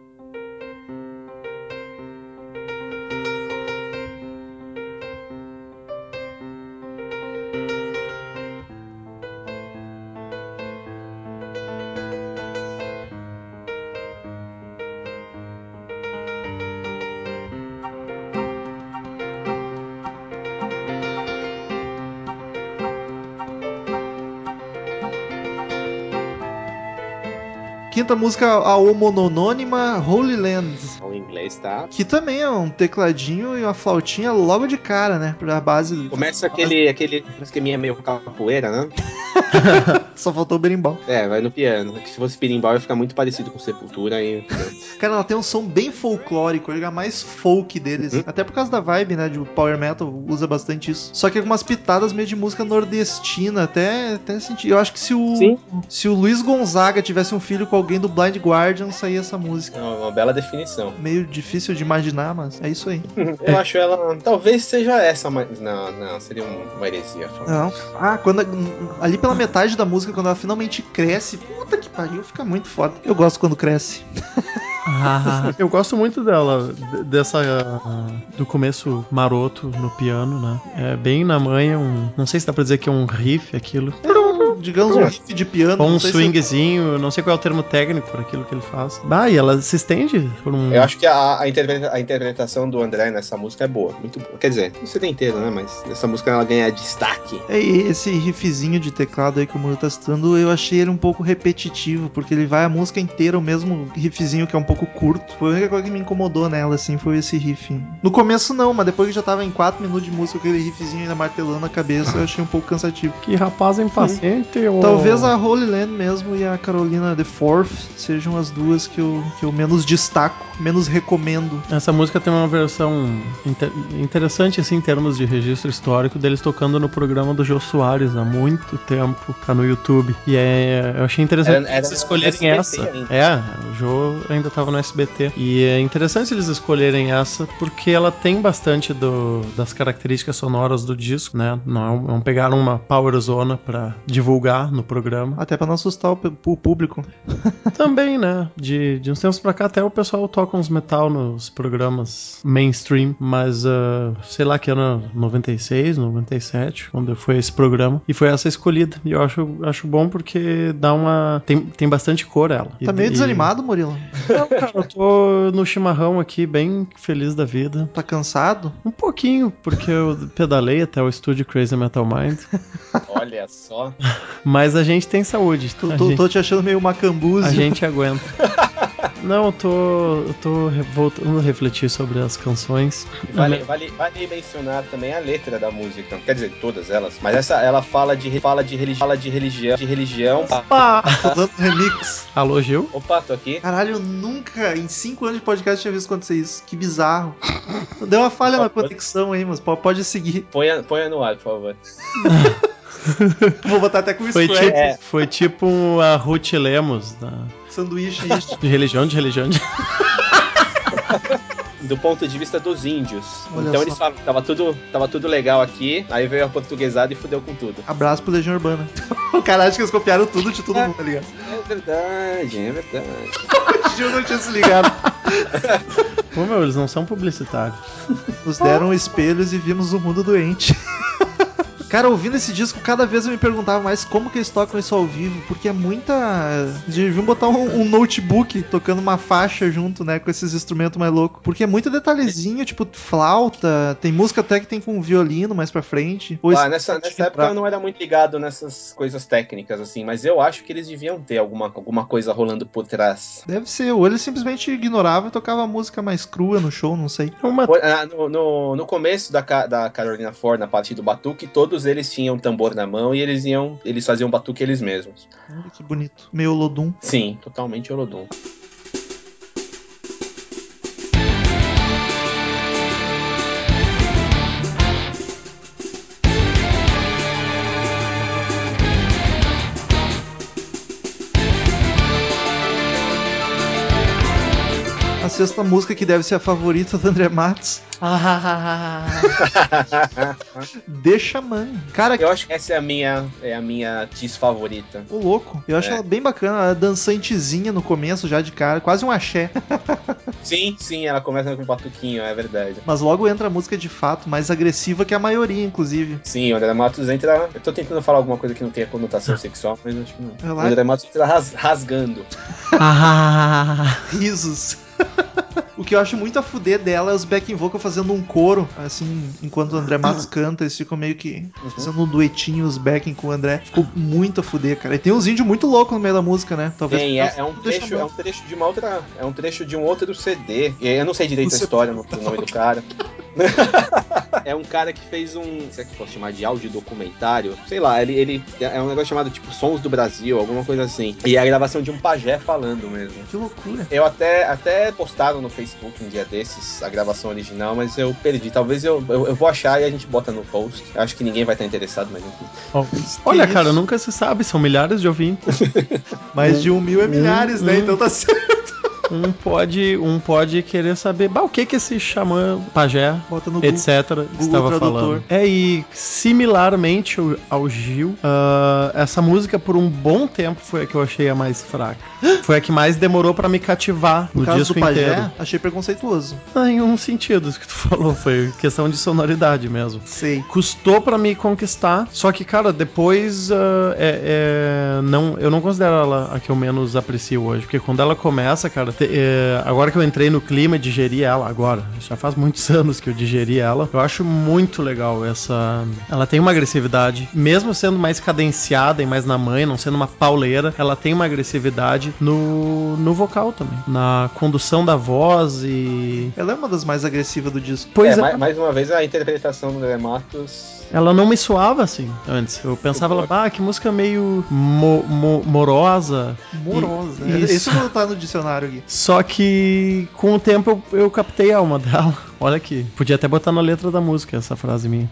Quinta música, a homonônima Holy Land. O inglês tá. Que também é um tecladinho e uma flautinha logo de cara, né? Pra base. Começa aquele, aquele esqueminha meio capoeira, né? Só faltou o berimbau. É, vai no piano. Que se fosse pirimbau ia ficar muito parecido com Sepultura e. Cara, ela tem um som bem folclórico, ele é mais folk deles. Uhum. Até por causa da vibe, né? De Power Metal usa bastante isso. Só que algumas pitadas meio de música nordestina, até, até senti. Eu acho que se o. Sim. Se o Luiz Gonzaga tivesse um filho com alguém do Blind Guardian, saía essa música. É uma, bela definição. Meio difícil de imaginar, mas é isso aí. Eu acho ela. Talvez seja essa, mas. Não, não, seria um- uma heresia. Não. Ah, quando. Ali pela metade da música, quando ela finalmente cresce, puta que pariu, fica muito foda. Eu gosto quando cresce. Eu gosto muito dela, dessa. ah, do começo maroto no piano, né? É bem na manha, um. Não sei se dá pra dizer que é um riff aquilo. Digamos um riff de piano. Ou não um sei se- swingzinho, não sei qual é o termo técnico para aquilo que ele faz. Ah, e ela se estende por um. Eu acho que a, a, interpreta- a interpretação do André nessa música é boa, muito boa. Quer dizer, não sei inteiro, né? Mas essa música ela ganha destaque. É, e esse riffzinho de teclado aí que o Muro tá citando, eu achei ele um pouco repetitivo, porque ele vai a música inteira, o mesmo riffzinho que é um pouco curto. Foi a única coisa que me incomodou nela, assim, foi esse riff. No começo não, mas depois que já tava em 4 minutos de música, aquele riffzinho ainda martelando a cabeça, eu achei um pouco cansativo. Que rapaz impaciente. Ou- Talvez a Holy Land mesmo e a Carolina The Fourth sejam as duas que eu, que eu menos destaco, menos recomendo. Essa música tem uma versão inter- interessante, assim, em termos de registro histórico, deles tocando no programa do Jô Soares há muito tempo, tá no YouTube. E é, eu achei interessante Era- era eles escolherem SBT essa. ainda. É, o Jô ainda tava no SBT. E é interessante eles escolherem essa, porque ela tem bastante do- das características sonoras do disco, né? Não, não pegaram uma power zona pra divulgar no programa. Até pra não assustar o, o público. Também, né? De, de uns tempos pra cá até o pessoal toca uns metal nos programas mainstream, mas ah, sei lá que ano 96, 97, quando foi esse programa. E foi essa escolhida. E eu acho, acho bom porque dá uma. Tem, tem bastante cor ela. Tá meio E- desanimado, Murilo? Não, cara, eu tô no chimarrão aqui, bem feliz da vida. Tá cansado? Um pouquinho, porque eu pedalei até o estúdio Crazy Metal Mind. Olha só. Mas a gente tem saúde. Tô, a tô- gente- tô te achando meio macambuzi. A gente aguenta. Não, eu tô, eu tô voltando a refletir sobre as canções. Vale, vale, vale mencionar também a letra da música. Quer dizer, todas elas. Mas essa ela fala de fala de religião, fala de religião, de religião. Opa! Rolando remix. Alô, Gil? Opa, tô aqui. Caralho, eu nunca, em 5 anos de podcast, tinha visto acontecer isso. Que bizarro. Deu uma falha na conexão aí, mas po- pode seguir. Ponha, ponha no ar, por favor. Vou botar até com Foi tipo, É. foi tipo a Ruth Lemos, da, Sanduíche isso. de religião, de religião. De... Do ponto de vista dos índios. Olha então só. eles falam que tava tudo, tava tudo legal aqui, aí veio a portuguesada e fudeu com tudo. Abraço pro Legião Urbana. O cara acha que eles copiaram tudo de todo mundo, tá ligado? É verdade, é verdade. O Gil não tinha se ligado. Pô, meu, eles não são publicitários. Nos deram espelhos e vimos o mundo doente. Cara, ouvindo esse disco, cada vez eu me perguntava mais como que eles tocam isso ao vivo, porque é muita. Eles deviam botar um, um notebook tocando uma faixa junto, né, com esses instrumentos mais loucos. Porque é muito detalhezinho, tipo flauta, tem música até que tem com violino mais pra frente. Ou Ah, nessa, nessa época eu não era muito ligado nessas coisas técnicas, assim, mas eu acho que eles deviam ter alguma, alguma coisa rolando por trás. Deve ser, ou eles simplesmente ignoravam e tocavam a música mais crua no show, não sei. Uma... Ah, No, no, no começo da, da Carolina Ford, na parte do batuque, todos eles tinham tambor na mão e eles iam. Eles faziam batuque eles mesmos. Olha que bonito. Meio Olodum. Sim, totalmente Olodum. Sexta música que deve ser a favorita do André Matos. Deixa Man. Cara, Eu acho que essa é a minha, é a minha desfavorita. Ô, louco. Eu acho É. ela bem bacana. Ela é dançantezinha no começo, já de cara. Quase um axé. Sim, sim, ela começa com um batuquinho, é verdade. Mas logo entra a música de fato, mais agressiva que a maioria, inclusive. Sim, o André Matos entra. Eu tô tentando falar alguma coisa que não tenha conotação sexual, mas acho que não. É O André Matos entra ras- rasgando. risos. o que eu acho muito a fuder dela é os backing vocal fazendo um coro, assim, enquanto o André Matos canta, eles ficam meio que fazendo um duetinho, os backing com o André. Ficou muito a fuder, cara. E tem uns índios muito loucos no meio da música, né? Talvez Tem, é, é um trecho, é um trecho de uma outra. É um trecho de um outro CD. Eu não sei direito a Você- história, o nome do cara. é um cara que fez um. Se é que posso chamar de áudio documentário. Sei lá, ele, ele. É um negócio chamado tipo Sons do Brasil, alguma coisa assim. E é a gravação de um pajé falando mesmo. Que loucura. Eu até, até postaram no Facebook um dia desses a gravação original, mas eu perdi. Talvez eu, eu, eu vou achar e a gente bota no post. Eu acho que ninguém vai estar interessado, mas enfim. Olha, Que cara, nunca se sabe, são milhares de ouvintes. Mais de um mil é milhares, né? Hum, Então tá certo. Um pode, um pode querer saber, bah, o que que esse xamã, pajé, no Google. etc, estava Tradutor. falando. É, e similarmente ao, Gil, ah, essa música por um bom tempo foi a que eu achei a mais fraca. Foi a que mais demorou pra me cativar No no caso disco do pajé, inteiro. achei preconceituoso. Não, em um sentido, isso que tu falou, foi questão de sonoridade mesmo. Sei. Custou pra me conquistar, só que, cara, depois ah, é, é, não, eu não considero ela a que eu menos aprecio hoje, porque quando ela começa, cara, te- é, agora que eu entrei no clima, digeri ela agora, já faz muitos anos que eu digeri ela, eu acho muito legal essa. Ela tem uma agressividade, mesmo sendo mais cadenciada e mais na mãe, não sendo uma pauleira, ela tem uma agressividade no, no vocal também, na condução da voz e. Ela é uma das mais agressivas do disco. Pois é, é, mais, mais uma vez a interpretação do André Matos. Ela não me soava assim antes. Eu pensava, ah, que música meio mo- mo- morosa. Morosa. Isso. Isso não tá no dicionário aqui. Só que com o tempo eu, eu captei a alma dela. Olha aqui. Podia até botar na letra da música essa frase minha.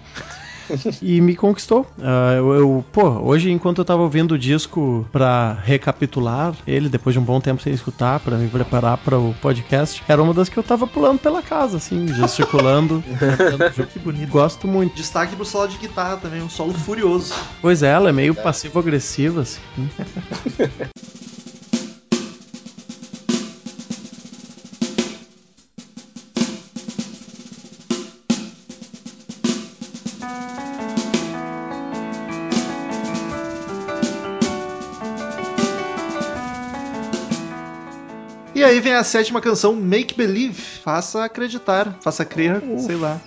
e me conquistou. Ah, eu, eu- pô, hoje, enquanto eu tava ouvindo o disco pra recapitular ele, depois de um bom tempo sem escutar, pra me preparar para o podcast, era uma das que eu tava pulando pela casa, assim, gesticulando. Que bonito. Gosto muito. Destaque pro solo de guitarra também, um solo furioso. Pois é, ela é meio passivo-agressiva, assim. E aí vem a sétima canção, Make Believe. Faça acreditar, faça crer, sei lá.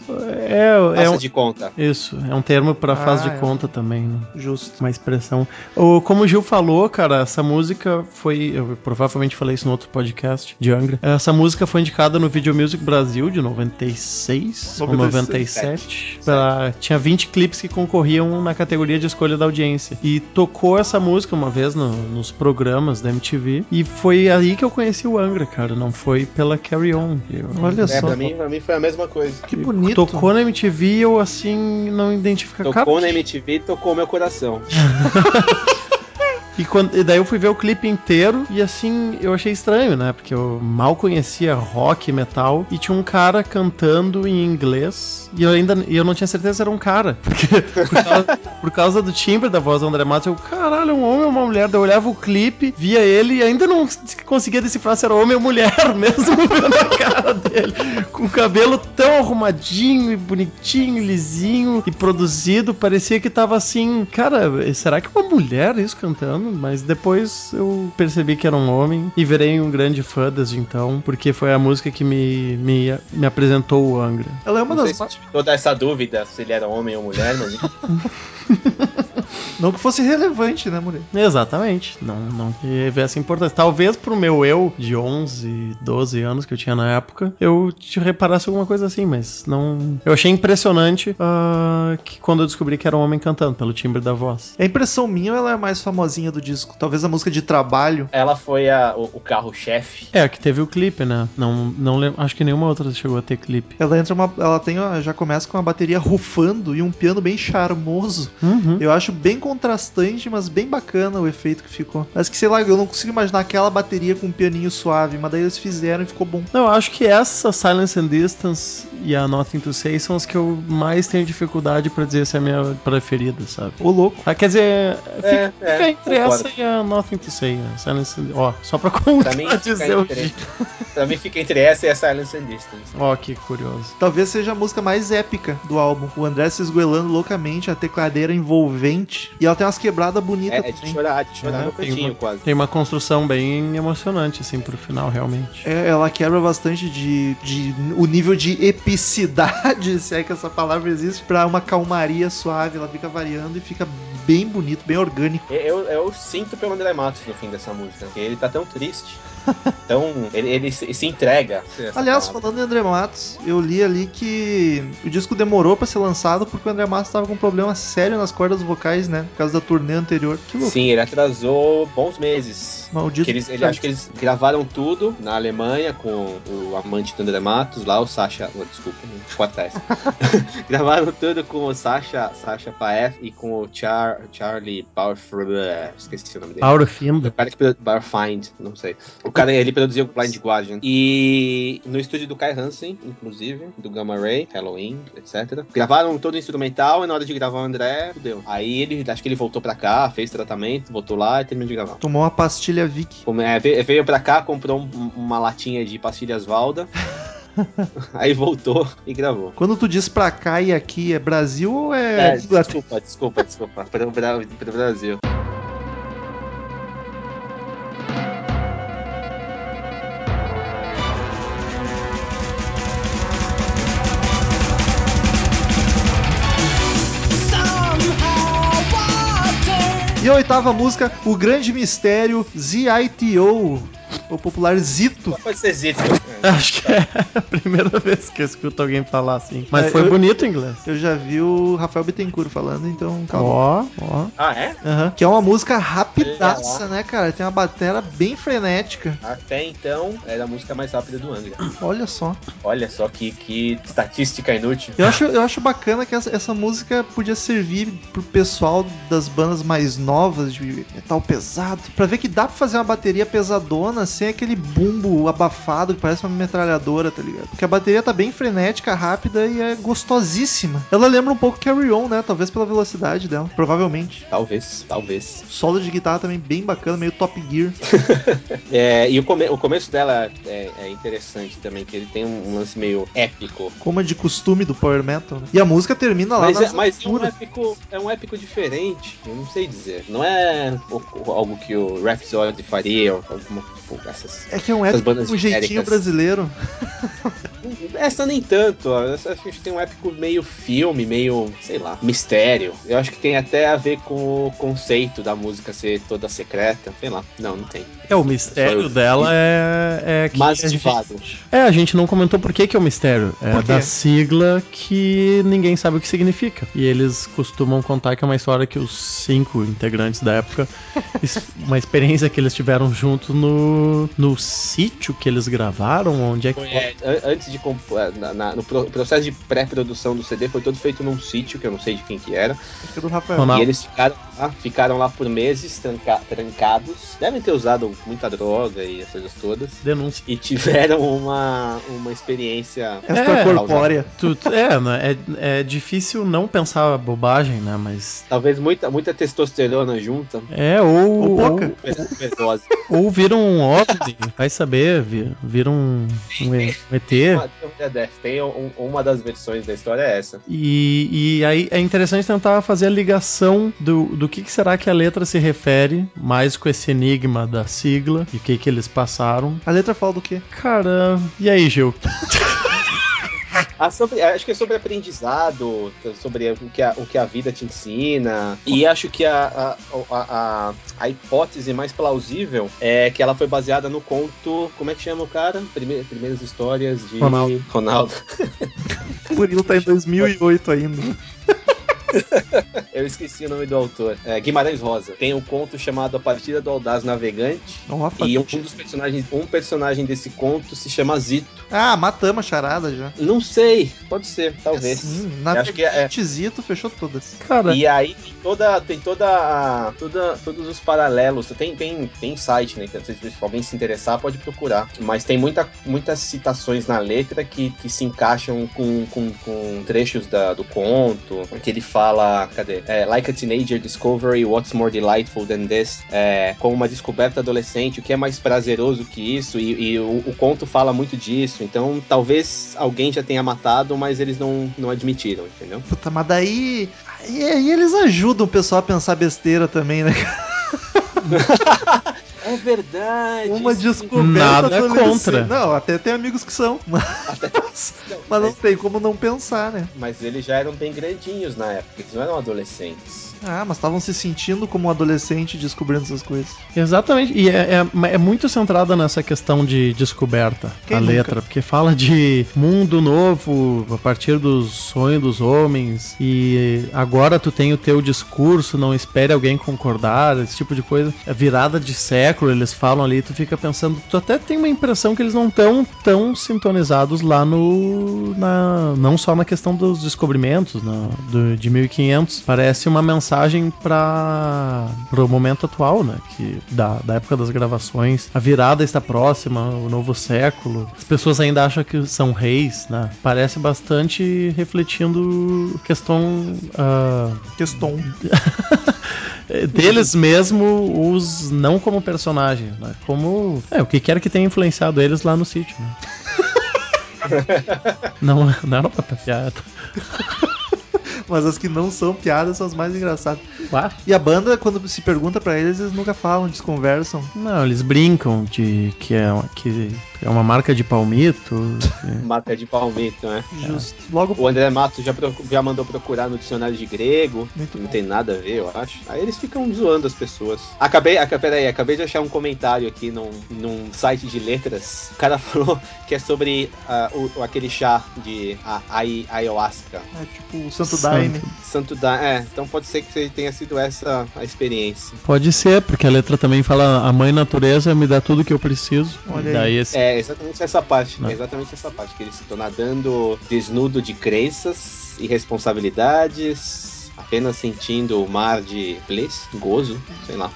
É, é um, de conta. isso, é um termo pra Ah, faz de é. conta também, né? Justo. Uma expressão. O, como o Gil falou, cara, essa música foi. Eu provavelmente falei isso no outro podcast de Angra. Essa música foi indicada no Video Music Brasil de 96 ou 96. 97. Pra, tinha 20 clipes que concorriam na categoria de escolha da audiência. E tocou essa música uma vez no- nos programas da MTV. E foi aí que eu conheci o Angra, cara. Não foi pela Carry On. Eu- Olha É, só. pra mim, pra mim foi a mesma coisa. Que bonito. Tocou na MTV e eu assim não identifico Tocou cara, na MTV e tocou meu coração. E, quando, e daí eu fui ver o clipe inteiro e assim, eu achei estranho, né? Porque eu mal conhecia rock e metal e tinha um cara cantando em inglês e eu ainda e eu não tinha certeza se era um cara. Porque por causa, por causa do timbre da voz do André Matos, eu, caralho, é um homem ou uma mulher? Daí eu olhava o clipe, via ele e ainda não conseguia decifrar se era homem ou mulher, mesmo vendo a cara dele. Com o cabelo tão arrumadinho e bonitinho, lisinho e produzido, parecia que tava assim, cara, será que é uma mulher isso cantando? Mas depois eu percebi que era um homem e virei um grande fã desde então, porque foi a música que me, me, me apresentou o Angra. Ela é uma Não das. se toda essa dúvida se ele era homem ou mulher, mas Não que fosse relevante, né, mulher? Exatamente, não, não tivesse importância. Talvez pro meu eu de 11, 12 anos que eu tinha na época, eu te reparasse alguma coisa assim, mas não. Eu achei impressionante ah, que quando eu descobri que era um homem cantando, pelo timbre da voz. É impressão minha ela é a mais famosinha do disco? Talvez a música de trabalho. ela foi a- o, o carro-chefe. É, que teve o clipe, né? Não, não lembro, acho que nenhuma outra chegou a ter clipe. Ela entra uma. Ela tem. Já começa com uma bateria rufando e um piano bem charmoso. Uhum. Eu acho bem contrastante, mas bem bacana o efeito que ficou. Mas que sei lá, eu não consigo imaginar aquela bateria com um pianinho suave, mas daí eles fizeram e ficou bom. Não, eu acho que essa Silence and Distance e a Nothing to Say são as que eu mais tenho dificuldade pra dizer se é a minha preferida, sabe? Ô louco. Ah, quer dizer, fica, É, fica é, entre concordo. Essa e a Nothing to Say. A Silence and... Ó, só pra contradizer o pra mim fica entre essa e a Silence and Distance. Ó, que curioso. Talvez seja a música mais épica do álbum. O André se esgoelando loucamente, a tecladeira envolvente. E ela tem umas quebradas bonitas É, é de também. chorar, de chorar É, no tem cantinho uma- quase. Tem uma construção bem emocionante, assim, pro final, realmente. É, ela quebra bastante de, de o nível de epicidade, se é que essa palavra existe, pra uma calmaria suave. Ela fica variando e fica bem bonito, bem orgânico. Eu, eu sinto pelo André Matos no fim dessa música, porque ele tá tão triste. Então, ele, ele se, se entrega. Aliás, palavra. falando em André Matos, eu li ali que o disco demorou pra ser lançado porque o André Matos tava com um problema sério nas cordas vocais, né? Por causa da turnê anterior. Que louco. Sim, ele atrasou bons meses. Maldito. Que eles, ele, acho que eles gravaram tudo na Alemanha com o amante do André Matos, lá o Sasha. oh, desculpa, ficou atrás. gravaram tudo com o Sasha, Sasha Paef e com o Char, Charlie Powerful. Esqueci o nome dele. Auro O cara que Barfind, não sei. O cara, ele produziu Blind Guardian. E no estúdio do Kai Hansen, inclusive, do Gamma Ray, Halloween, etc. Gravaram todo o instrumental e na hora de gravar o André, deu. Aí ele, acho que ele voltou pra cá, fez tratamento, voltou lá e terminou de gravar. Tomou uma pastilha Vic. Como é, ve- veio pra cá, comprou um- uma latinha de pastilhas Valda. aí voltou e gravou. Quando tu diz pra cá e aqui, é Brasil ou é, É, desculpa, desculpa, desculpa. Pro, Bra- pro Brasil. E a oitava música, O Grande Mistério, ZITO, o popular Zito. Pode ser Zito. Acho que é a primeira vez que eu escuto alguém falar assim. Mas É, foi eu- bonito o inglês. Eu já vi o Rafael Bittencourt falando, então calma. Ó, ó. Ah, é? Aham. Que é uma música rapidaça, né, cara? Tem uma batera bem frenética. Até então, era a música mais rápida do ano. Olha só. Olha só que, que estatística inútil. Eu acho, eu acho bacana que essa, essa música podia servir pro pessoal das bandas mais novas de metal pesado, pra ver que dá pra fazer uma bateria pesadona sem aquele bumbo abafado que parece uma metralhadora, tá ligado? Porque a bateria tá bem frenética, rápida e é gostosíssima. Ela lembra um pouco Carry On, né? Talvez pela velocidade dela, provavelmente. Talvez, talvez. Solo de guitarra também bem bacana, meio Top Gear. É, e o, come- o começo dela é, é interessante também, que ele tem um, lance meio épico. Como é de costume do Power Metal, né? E a música termina lá Mas, é, nas mas é, um épico, é um épico diferente, eu não sei dizer. Não é algo que o Rhapsody faria, ou alguma, tipo, essas... É que é um essas bandas um jeitinho brasileiro. Essa nem tanto, ó. essa acho que a gente tem um épico meio filme, meio, sei lá, mistério. Eu acho que tem até a ver com o conceito da música ser toda secreta, sei lá. Não, não tem. É, o mistério eu- dela é, é que. Mas a gente- ativado. É, a gente não comentou por que, que é o mistério. É da sigla que ninguém sabe o que significa. E eles costumam contar que é uma história que os cinco integrantes da época, uma experiência que eles tiveram junto no, no sítio que eles gravaram, onde é que Foi, é, an- antes de comp- na- na- no pro- processo de pré-produção do CD foi todo feito num sítio que eu não sei de quem que era é do Rafael. E eles ficaram lá, ficaram lá por meses tranca- trancados devem ter usado muita droga e essas coisas todas denúncia. e tiveram uma, uma experiência Essa É, corpórea. Tu- tu- é, né, é, é difícil não pensar bobagem, né? Mas. talvez muita, muita testosterona junta É, ou. Ou Ou, pouca. ou vira um OVNI, vai saber, vi- vira um, um ET. Teoria dessa. Tem um- uma das versões da história é essa E, e aí é interessante tentar fazer a ligação do, do que, que será que a letra se refere, mais com esse enigma da sigla e o que, que eles passaram. A letra fala do quê? Cara, e aí, Gil? Ah, sobre- acho que é sobre aprendizado, sobre o que a, o que a vida te ensina. E acho que a, a, a, a- a hipótese mais plausível é que ela foi baseada no conto. Como é que chama o cara? Prime- primeiras histórias de Ronaldo. Ronaldo. O Murilo tá em 2008 ainda. Eu esqueci o nome do autor. É, Guimarães Rosa. Tem um conto chamado A Partida do Audaz Navegante. Rafa. E um dos personagens, um personagem desse conto se chama Zito. Ah, matamos a charada já. Não sei, pode ser, talvez. Sim, Eu na acho que é- Zito fechou todas. Cara, E aí tem toda, tem toda, toda todos os paralelos. Tem tem tem site, né? Se se alguém se interessar pode procurar. Mas tem muita, muitas citações na letra que, que se encaixam com, com, com trechos da, do conto. Que ele fala, cadê? É, like a teenager discovery, what's more delightful than this? É, como uma descoberta adolescente, o que é mais prazeroso que isso? E, e o, o conto fala muito disso. Então talvez alguém já tenha matado, mas eles não, não admitiram, entendeu? Puta, mas daí. E aí eles ajudam o pessoal a pensar besteira também, né? É verdade. Uma descoberta Nada contra. Não, até tem amigos que são. Mas, Não, mas não mas, tem como não pensar, né? mas eles já eram bem grandinhos na época, eles não eram adolescentes. Ah, mas estavam se sentindo como um adolescente descobrindo essas coisas. Exatamente, e é, é- é muito centrada nessa questão de descoberta, Quem a nunca? letra, porque fala de mundo novo a partir dos sonhos dos homens, e agora tu tem o teu discurso, não espere alguém concordar, esse tipo de coisa. É virada de século, eles falam ali, tu fica pensando, tu até tem uma impressão que eles não estão tão sintonizados lá no. Na, não só na questão dos descobrimentos na, do, de 1500, parece uma mensagem mensagem para o momento atual, né? Que da, da época das gravações, a virada está próxima, o novo século. As pessoas ainda acham que são reis, né? Parece bastante refletindo questão ah, Questão. deles mesmo, os não como personagens, né? Como é o que quer que tenha influenciado eles lá no sítio, né? não, não era pra piada. Mas as que não são piadas são as mais engraçadas. Claro. E a banda, quando se pergunta pra eles, eles nunca falam, desconversam. Não, eles brincam de que é, uma- que é uma marca de palmito. que- Marca de palmito, né? Justo. Logo, O André Matos já, já mandou procurar no dicionário de grego. Muito não bom. tem nada a ver, eu acho. Aí eles ficam zoando as pessoas. Acabei, aca- peraí, acabei de achar um comentário aqui num, num site de letras. O cara falou que é sobre ah, o, aquele chá de a, ai- ayahuasca. é tipo o Santo Santo. Daime. Santo da. É, então pode ser que tenha sido essa a experiência. Pode ser, porque a letra também fala a mãe natureza me dá tudo que eu preciso. Olha Daí esse É exatamente essa parte. Não. É exatamente essa parte. Que eles estão nadando desnudo de crenças e responsabilidades. Apenas sentindo o mar de bliss, gozo, sei lá.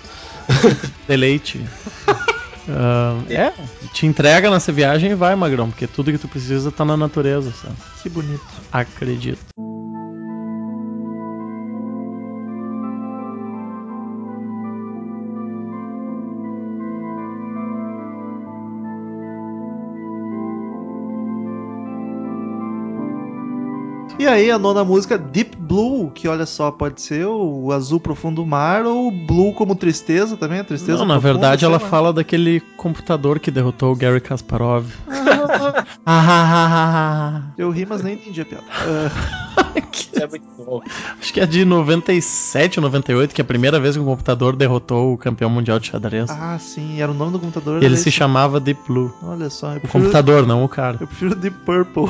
deleite. Ah, é, te entrega nessa viagem e vai, Magrão, porque tudo que tu precisa tá na natureza, sabe? Que bonito. Acredito. E aí, a nona música, Deep Blue, que olha só, pode ser o azul profundo do mar ou o blue como tristeza também, a tristeza Não, na profunda, verdade ela lá. fala daquele computador que derrotou o Gary Kasparov. Ah, Eu ri, mas nem entendi a piada. Ah, Isso é muito. Acho que é de 97 ou 98, que é a primeira vez que um computador derrotou o campeão mundial de xadrez. ah, sim, era o nome do computador. Ele se esse. chamava Deep Blue. Olha só, O prefiro, computador, não o cara. eu prefiro Deep Purple.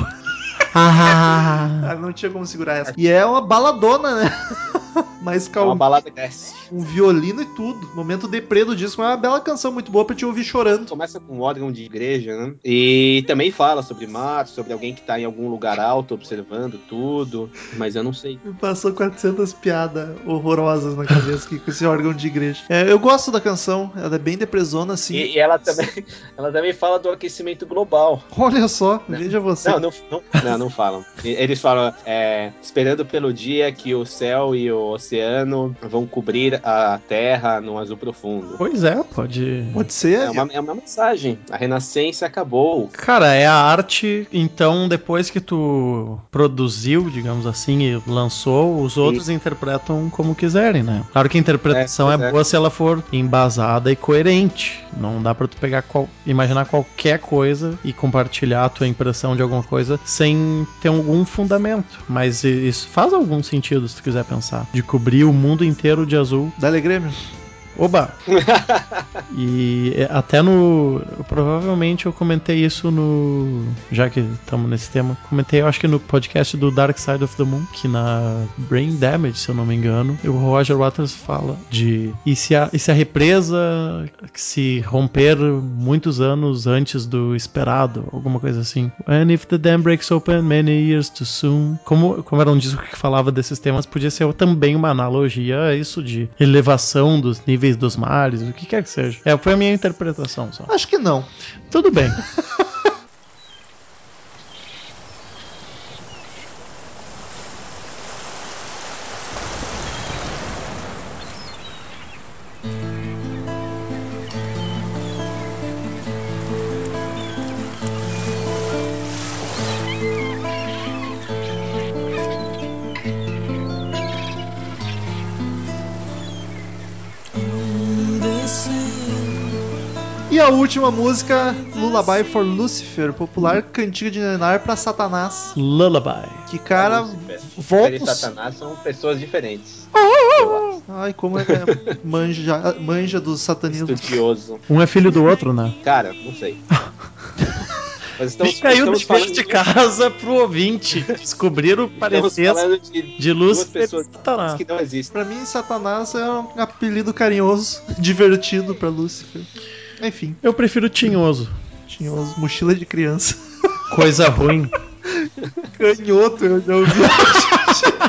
Ah, Ah, não tinha como segurar essa. E é uma baladona, né? Mais É uma calma. balada teste. Um violino e tudo. Momento deprê do disco. É uma bela canção muito boa pra te ouvir chorando. Começa com um órgão de igreja, né? E também fala sobre mar, sobre alguém que tá em algum lugar alto observando tudo. Mas eu não sei. Me passou 400 piadas horrorosas na cabeça aqui com esse órgão de igreja. É, eu gosto da canção. Ela é bem depresona, assim. E, e ela, também, ela também fala do aquecimento global. Olha só, veja você. Não, não, não, não, não falam. Eles falam, é, esperando pelo dia que o céu e o oceano vão cobrir a terra num azul profundo. pois é, pode. Pode ser. É uma, é uma mensagem. A renascença acabou. Cara, é a arte, então depois que tu produziu, digamos assim, e lançou, os outros interpretam como quiserem, né? Claro que a interpretação É, é, é. boa se ela for embasada e coerente. Não dá pra tu pegar qual- imaginar qualquer coisa e compartilhar a tua impressão de alguma coisa sem ter algum fundamento. Mas isso faz algum sentido se tu quiser pensar. De cobrir o mundo inteiro de azul. Dá-lhe Grêmio. Oba! e é, até no. provavelmente eu comentei isso no. Já que estamos nesse tema, comentei, eu acho que no podcast do Dark Side of the Moon, que na Brain Damage, se eu não me engano, o Roger Waters fala de. E se a, e se a represa se romper muitos anos antes do esperado, alguma coisa assim. And if the dam breaks open many years too soon. Como, como era um disco que falava desses temas, podia ser também uma analogia a isso de elevação dos níveis dos mares, o que quer que seja. É, foi a minha interpretação só. Acho que não. Tudo bem. última música, Lullaby for Lucifer, popular cantiga de Nenar pra Satanás. Lullaby. Que cara, Lúcifer. volta. E Satanás são pessoas diferentes. Ai, como é manja, manja do satanismo. Estudioso. Um é filho do outro, né? Cara, não sei. Mas estamos, Fica aí o estamos dever falando de casa pro ouvinte descobrir o parecer de, de duas Lúcifer pessoas e Satanás. que não existem. Pra mim, Satanás é um apelido carinhoso, divertido pra Lúcifer. Enfim, Eu prefiro tinhoso. tinhoso, mochila de criança. Coisa ruim. Canhoto, eu já ouvi.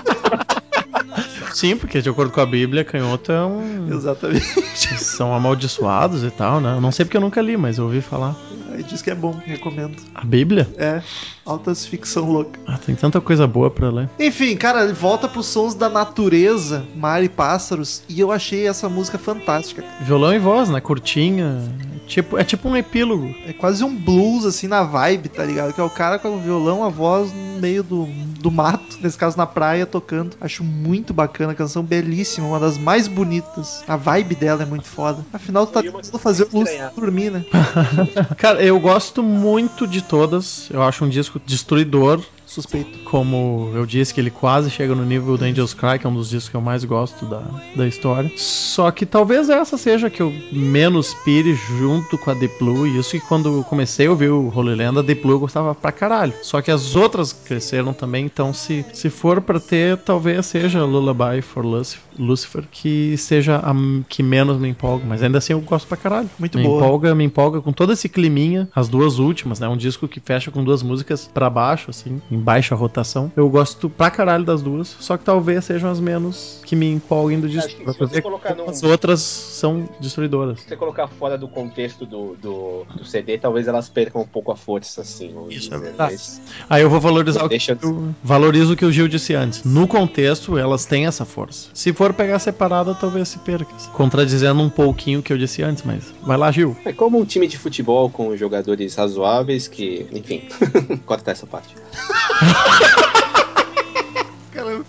Sim, porque de acordo com a Bíblia, canhoto é um. Exatamente. São amaldiçoados e tal, né? Eu não sei porque eu nunca li, mas eu ouvi falar. Aí diz que é bom, recomendo. A Bíblia? É, altas ficção louca. Ah, tem tanta coisa boa pra ler. Enfim, cara, volta pros sons da natureza, mar e pássaros, e eu achei essa música fantástica. Violão e voz, né? Curtinha. Tipo, é tipo um epílogo. É quase um blues, assim, na vibe, tá ligado? Que é o cara com o violão, a voz no meio do, do mato, nesse caso na praia, tocando. Acho muito bacana, a canção belíssima, uma das mais bonitas. A vibe dela é muito foda. Afinal, tu tá tentando fazer o Lúcio dormir, né? Cara, eu gosto muito de todas. Eu acho um disco destruidor. Suspeito. Como eu disse, que ele quase chega no nível do Angels Cry, que é um dos discos que eu mais gosto da, da história. Só que talvez essa seja a que eu menos pire junto com a Deep Blue. E isso que quando eu comecei a ouvir o Holy Land, a Deep Blue eu gostava pra caralho. Só que as outras cresceram também, então se, se for pra ter, talvez seja Lullaby for Lucifer, que seja a que menos me empolga. Mas ainda assim eu gosto pra caralho. Muito me boa. empolga, me empolga com todo esse climinha, as duas últimas, né? Um disco que fecha com duas músicas pra baixo, assim, em baixa rotação. Eu gosto pra caralho das duas, só que talvez sejam as menos que me empolguem do disco. Como num- as outras são destruidoras. Se você colocar fora do contexto do, do, do CD, talvez elas percam um pouco a força, assim. Isso é dizer, verdade. mas- Aí eu vou valorizar o que Deixa- eu valorizo o que o Gil disse antes. No contexto, elas têm essa força. Se for pegar separada, talvez se perca. Contradizendo um pouquinho o que eu disse antes, mas vai lá, Gil. É como um time de futebol com jogadores razoáveis que, enfim, corta essa parte. Cara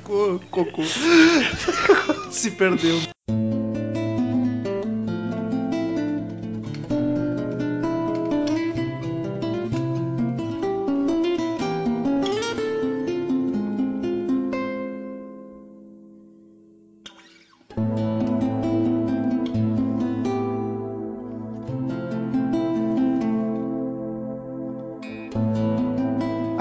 cocô. Se perdeu.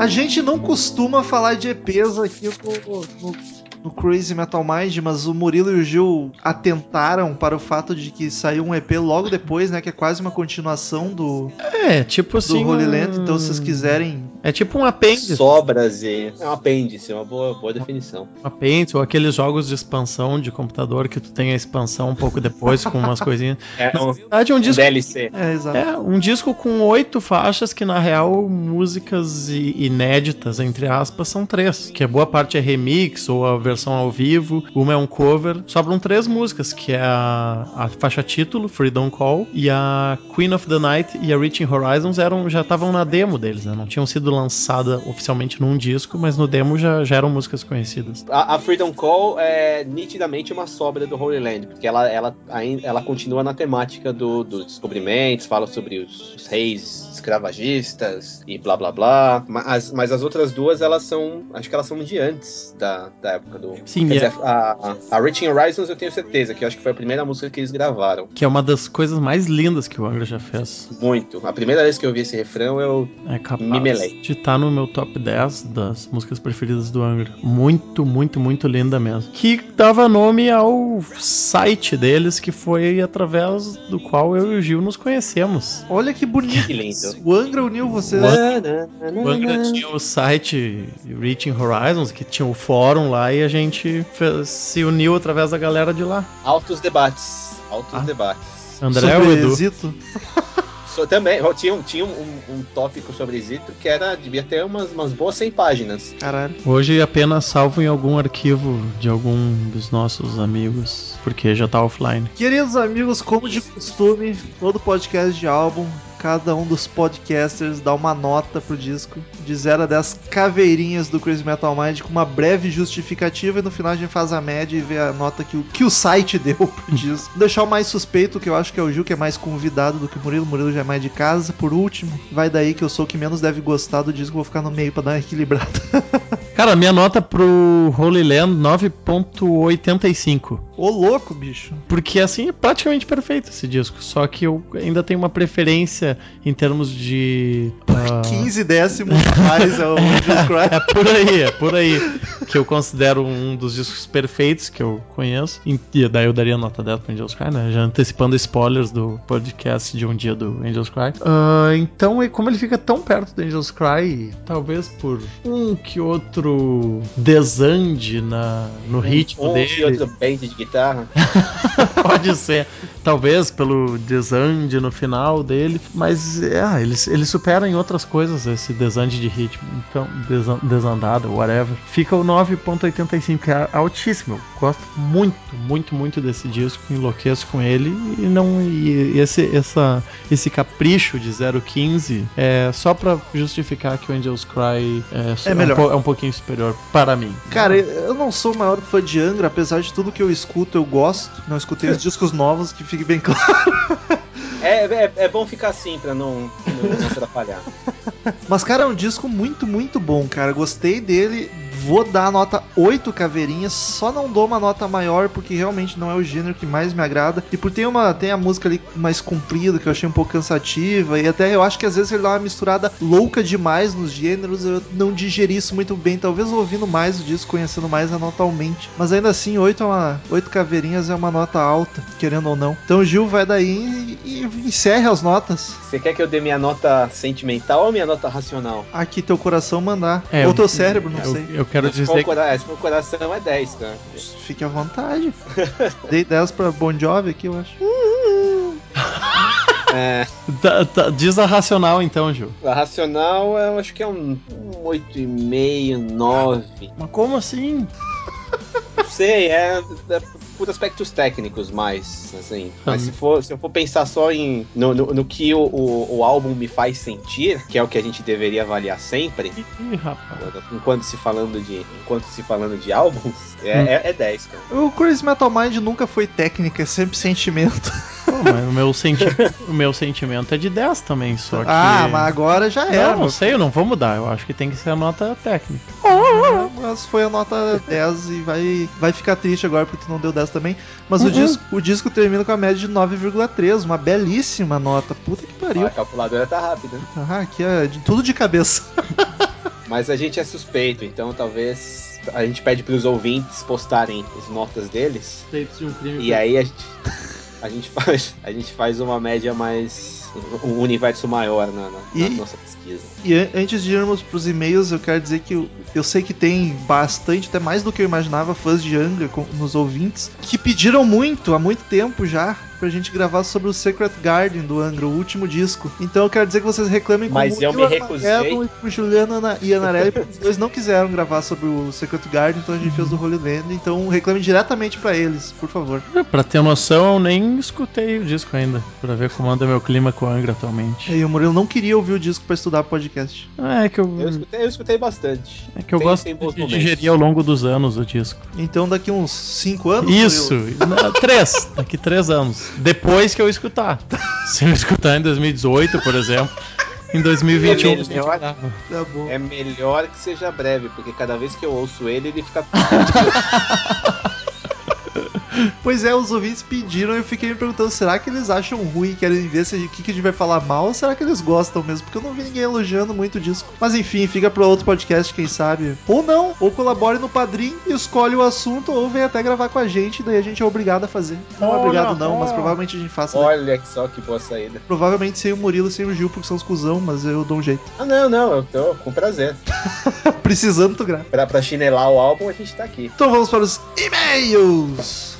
A gente não costuma falar de EPs aqui no, no, no Crazy Metal Mind, mas o Murilo e o Gil atentaram para o fato de que saiu um EP logo depois, né? Que é quase uma continuação do, É, tipo do assim. Holy um- Land. Então, se vocês quiserem. É tipo um apêndice. Sobras e. É um apêndice, é uma boa, boa definição. Um apêndice, ou aqueles jogos de expansão de computador que tu tem a expansão um pouco depois com umas coisinhas. É Na um, verdade, é um um disco. DLC. É, exato. É, um disco com oito faixas que, na real, músicas inéditas, entre aspas, são três. Que a boa parte é remix ou a versão ao vivo, uma é um cover. Sobram três músicas, que é a, a faixa título, Freedom Call, e a Queen of the Night e a Reaching Horizons eram, já estavam na demo deles, né? Não tinham sido lançadas oficialmente num disco, mas no demo já, já eram músicas conhecidas. A, a Freedom Call é nitidamente uma sobra do Holy Land, porque ela, ela, ela continua na temática do, dos descobrimentos, fala sobre os, os reis escravagistas e blá blá blá. Mas, mas as outras duas, elas são. Acho que elas são de antes da, da época do. Sim, Quer é- dizer, a, a, a Reaching Horizons eu tenho certeza, que eu acho que foi a primeira música que eles gravaram. Que é uma das coisas mais lindas que o Angra já fez. Muito. A primeira vez que eu vi esse refrão, eu. É capaz Me melei. de estar no meu top 10 das músicas preferidas do Angra. Muito, muito, muito linda mesmo. Que dava nome ao site deles, que foi através do qual eu e o Gil nos conhecemos. Olha que bonito. Que lindo. O Angra uniu vocês. O Angra tinha o site Reaching Horizons, que tinha o fórum lá, e a gente fez- se uniu através da galera de lá. Altos debates. Altos Ah. debates. André sobre ou Edu? Zito. So, também, tinha, um- tinha um, um tópico sobre Zito que era. Devia ter umas, umas boas 100 páginas. Caralho. Hoje apenas salvo em algum arquivo de algum dos nossos amigos, porque já tá offline. Queridos amigos, como de costume, todo podcast de álbum, cada um dos podcasters dá uma nota pro disco, de 0 a 10 caveirinhas do Crazy Metal Mind, com uma breve justificativa, e no final a gente faz a média e vê a nota que o, que o site deu pro disco. Vou deixar o mais suspeito, que eu acho que é o Gil, que é mais convidado do que o Murilo, o Murilo já é mais de casa. Por último, vai daí que eu sou o que menos deve gostar do disco, vou ficar no meio pra dar uma equilibrada. Cara, minha nota pro Holy Land 9.85. Ô louco, bicho. Porque assim é praticamente perfeito esse disco. Só que eu ainda tenho uma preferência em termos de Ah, 15 décimos mais é o Angels Cry. É por aí, é por aí. Que eu considero um dos discos perfeitos que eu conheço. E daí eu daria nota 10 pro Angels Cry, né? Já antecipando spoilers do podcast de um dia do Angels Cry. Ah, então, e como ele fica tão perto do Angels Cry, talvez por um que outro desande na, no ritmo um dele. e outro band de guitarra. Pode ser. Talvez pelo desande no final dele. Mas é, eles, eles superam em outras coisas esse desande de ritmo. Então, desan- desandada, whatever. Fica o 9.85, que é altíssimo. Eu gosto muito, muito, muito desse disco. Enlouqueço com ele. E não. E esse, essa, esse capricho de 0.15 é só pra justificar que o Angels Cry é, É melhor. um, po- é um pouquinho superior para mim. Cara, eu não sou o maior fã de Angra, apesar de tudo que eu escuto, eu gosto. Não escutei os discos novos, que fique bem claro. É, é, é bom ficar assim pra não, não, se atrapalhar. Mas, cara, é um disco muito, muito bom, cara. Gostei dele. Vou dar a nota 8 caveirinhas. Só não dou uma nota maior porque realmente não é o gênero que mais me agrada. E por ter uma tem a música ali mais comprida que eu achei um pouco cansativa. E até eu acho que às vezes ele dá uma misturada louca demais nos gêneros. Eu não digeri isso muito bem. Talvez ouvindo mais o disco, conhecendo mais a nota aumente. Mas ainda assim, 8, é uma, 8 caveirinhas é uma nota alta, querendo ou não. Então o Gil vai daí e, e encerre as notas. Você quer que eu dê minha nota sentimental ou minha nota racional? Aqui teu coração mandar. É, ou eu- teu cérebro, não eu, sei. eu quero se, dizer cora- se for o coração é 10, cara. Fique à vontade. Dei 10 pra Bon Jovi aqui, eu acho. É, Tá- tá- diz a racional então, Gil. a racional eu acho que é um, um 8,5, 9. Mas como assim? Não sei, é, é por aspectos técnicos mais, assim. Mas Hum. se, for, se eu for pensar só em no, no, no que o, o, o álbum me faz sentir, que é o que a gente deveria avaliar sempre, Ih, rapaz. enquanto se falando de, enquanto se falando de álbuns, é, Hum. é, é 10, cara. O Crazy Metal Mind nunca foi técnica, é sempre sentimento. Pô, mas o meu, senti o meu sentimento é de 10 também, só que. Ah, mas agora já era. Não, não sei, eu não vou mudar. Eu acho que tem que ser a nota técnica. Mas foi a nota 10 e vai, vai ficar triste agora porque tu não deu 10 também. Mas o, Uhum. disco, o disco termina com a média de 9,3, uma belíssima nota. Puta que pariu. A calculadora tá rápida. Ah, aqui é de, tudo de cabeça. Mas a gente é suspeito, então talvez a gente pede pros ouvintes postarem as notas deles. E aí a gente, a gente faz, a gente faz uma média mais. Um universo maior na, na- na E- nossa pesquisa. E an- antes de irmos pros e-mails, eu quero dizer que eu, eu sei que tem bastante, até mais do que eu imaginava, fãs de Angra com- nos ouvintes, que pediram muito, há muito tempo já, pra gente gravar sobre o Secret Garden do Angra, o último disco. Então eu quero dizer que vocês reclamem com Mas o eu Murilo me recusei. E com o Juliano Ana- e Anarelli, porque os dois não quiseram gravar sobre o Secret Garden, então a gente fez o Holy Land. Então reclame diretamente pra eles, por favor. Pra ter noção, eu nem escutei o disco ainda. Pra ver como anda meu clima com a Angra atualmente. E o Murilo não queria ouvir o disco pra estudar podcast. É que eu, Eu escutei, eu escutei bastante. é que eu Tem- gosto tem de digerir ao longo dos anos o disco. Então daqui uns 5 anos. Isso, três, daqui três anos. Depois que eu escutar. Se eu escutar em 2018, por exemplo, em 2021 É melhor. Tá bom. É melhor que seja breve, porque cada vez que eu ouço ele, ele fica. Pois é, os ouvintes pediram e eu fiquei me perguntando, será que eles acham ruim, querem ver se o que, que a gente vai falar mal, ou será que eles gostam mesmo? Porque eu não vi ninguém elogiando muito o disco. Mas enfim, fica pra outro podcast, quem sabe. Ou não, ou colabore no Padrim, escolhe o assunto, ou vem até gravar com a gente, daí a gente é obrigado a fazer. Não é obrigado não, mas provavelmente a gente faça. né? Olha só que boa saída. Provavelmente sem o Murilo e sem o Gil, porque são os cuzão, mas eu dou um jeito. Ah, não, não, eu tô com prazer. Precisando, tu grava. Pra, pra chinelar o álbum, a gente tá aqui. Então vamos para os e-mails!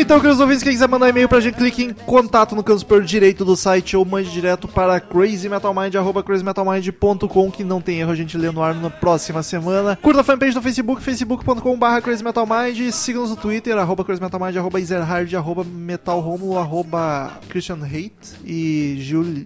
Então, queridos ouvintes, quem quiser mandar e-mail pra gente, clique em contato no canto superior direito do site ou mande direto para crazymetalmind.com, que não tem erro, a gente lê no ar na próxima semana. Curta a fanpage no Facebook, facebook.com barra crazymetalmind, siga-nos no Twitter, arroba crazymetalmind, arroba arroba metalromulo, arroba christian hate e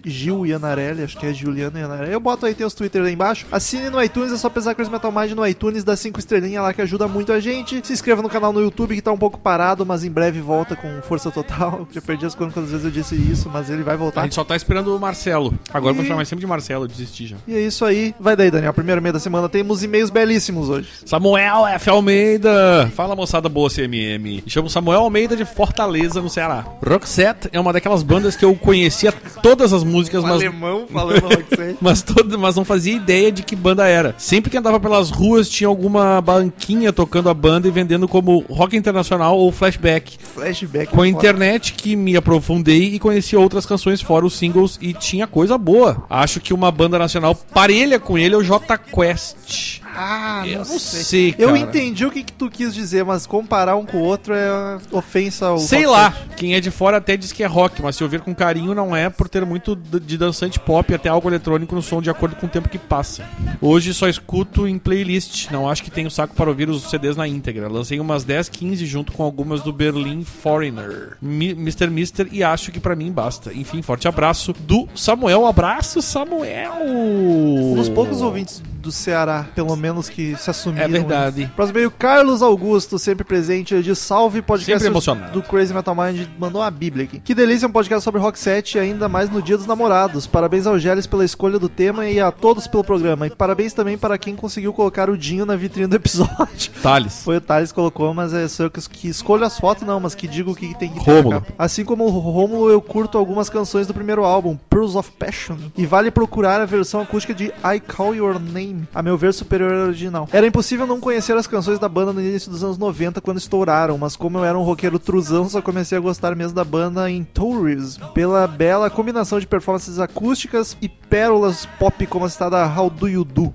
Gil Ianarelli, acho que é Juliana Ianarelli. Eu boto aí, tem os Twitter lá embaixo. Assine no iTunes, é só pesar Crazy Metal Mind no iTunes, dá 5 estrelinhas lá que ajuda muito a gente. Se inscreva no canal no YouTube que tá um pouco parado, mas em breve volta com força total. Já perdi as contas quantas vezes eu disse isso, mas ele vai A voltar. gente só tá esperando o Marcelo. Agora eu vou E- chamar sempre de Marcelo, desisti já. E é isso aí. Vai daí, Daniel. Primeiro meio da semana temos e-mails belíssimos hoje. Samuel F. Almeida. Fala moçada boa CMM. Me chamo Samuel Almeida de Fortaleza, no Ceará. Roxette é uma daquelas bandas que eu conhecia todas as músicas, mas alemão falando Roxette. mas, todo, mas não fazia ideia de que banda era. Sempre que andava pelas ruas tinha alguma banquinha tocando a banda e vendendo como rock internacional ou flashback. Flashback. Com a foda. internet que me aprofundei e conheci outras canções fora os singles e tinha coisa boa. Acho que uma banda nacional parelha com ele é o J Quest. Ah, Eu não sei. sei, Eu cara. entendi o que, que tu quis dizer, mas comparar um com o outro é ofensa ao. Sei lá, quem é de fora até diz que é rock, mas se ouvir com carinho não é por ter muito de dançante pop até algo eletrônico no som de acordo com o tempo que passa. Hoje só escuto em playlist, não acho que tenho saco para ouvir os CDs na íntegra. Lancei umas 10, 15 junto com algumas do Berlin Foreigner, Mi- Mr. Mister e acho que pra mim basta. Enfim, forte abraço do Samuel. Abraço, Samuel! Um dos poucos ouvintes do Ceará, pelo menos, que se assumiram. É verdade. Próximo meio, Carlos Augusto, sempre presente. Ele diz salve podcast do Crazy Metal Mind. Mandou uma bíblia aqui. Que delícia um podcast sobre Rock 7 e ainda mais no Dia dos Namorados. Parabéns ao Geles pela escolha do tema e a todos pelo programa. E parabéns também para quem conseguiu colocar o Dinho na vitrine do episódio. Thales. Foi o Thales que colocou, mas é só eu que, escolho as fotos, não, mas que digo o que tem que ter Rômulo. capa. Assim como o Rômulo, eu curto algumas canções do primeiro álbum, Pearls of Passion. E vale procurar a versão acústica de I Call Your Name, a meu ver superior ao original. Era impossível não conhecer as canções da banda no início dos anos 90 quando estouraram, mas como eu era um roqueiro truzão, só comecei a gostar mesmo da banda em Tourism, pela bela combinação de performances acústicas e pérolas pop como a citada How Do You Do.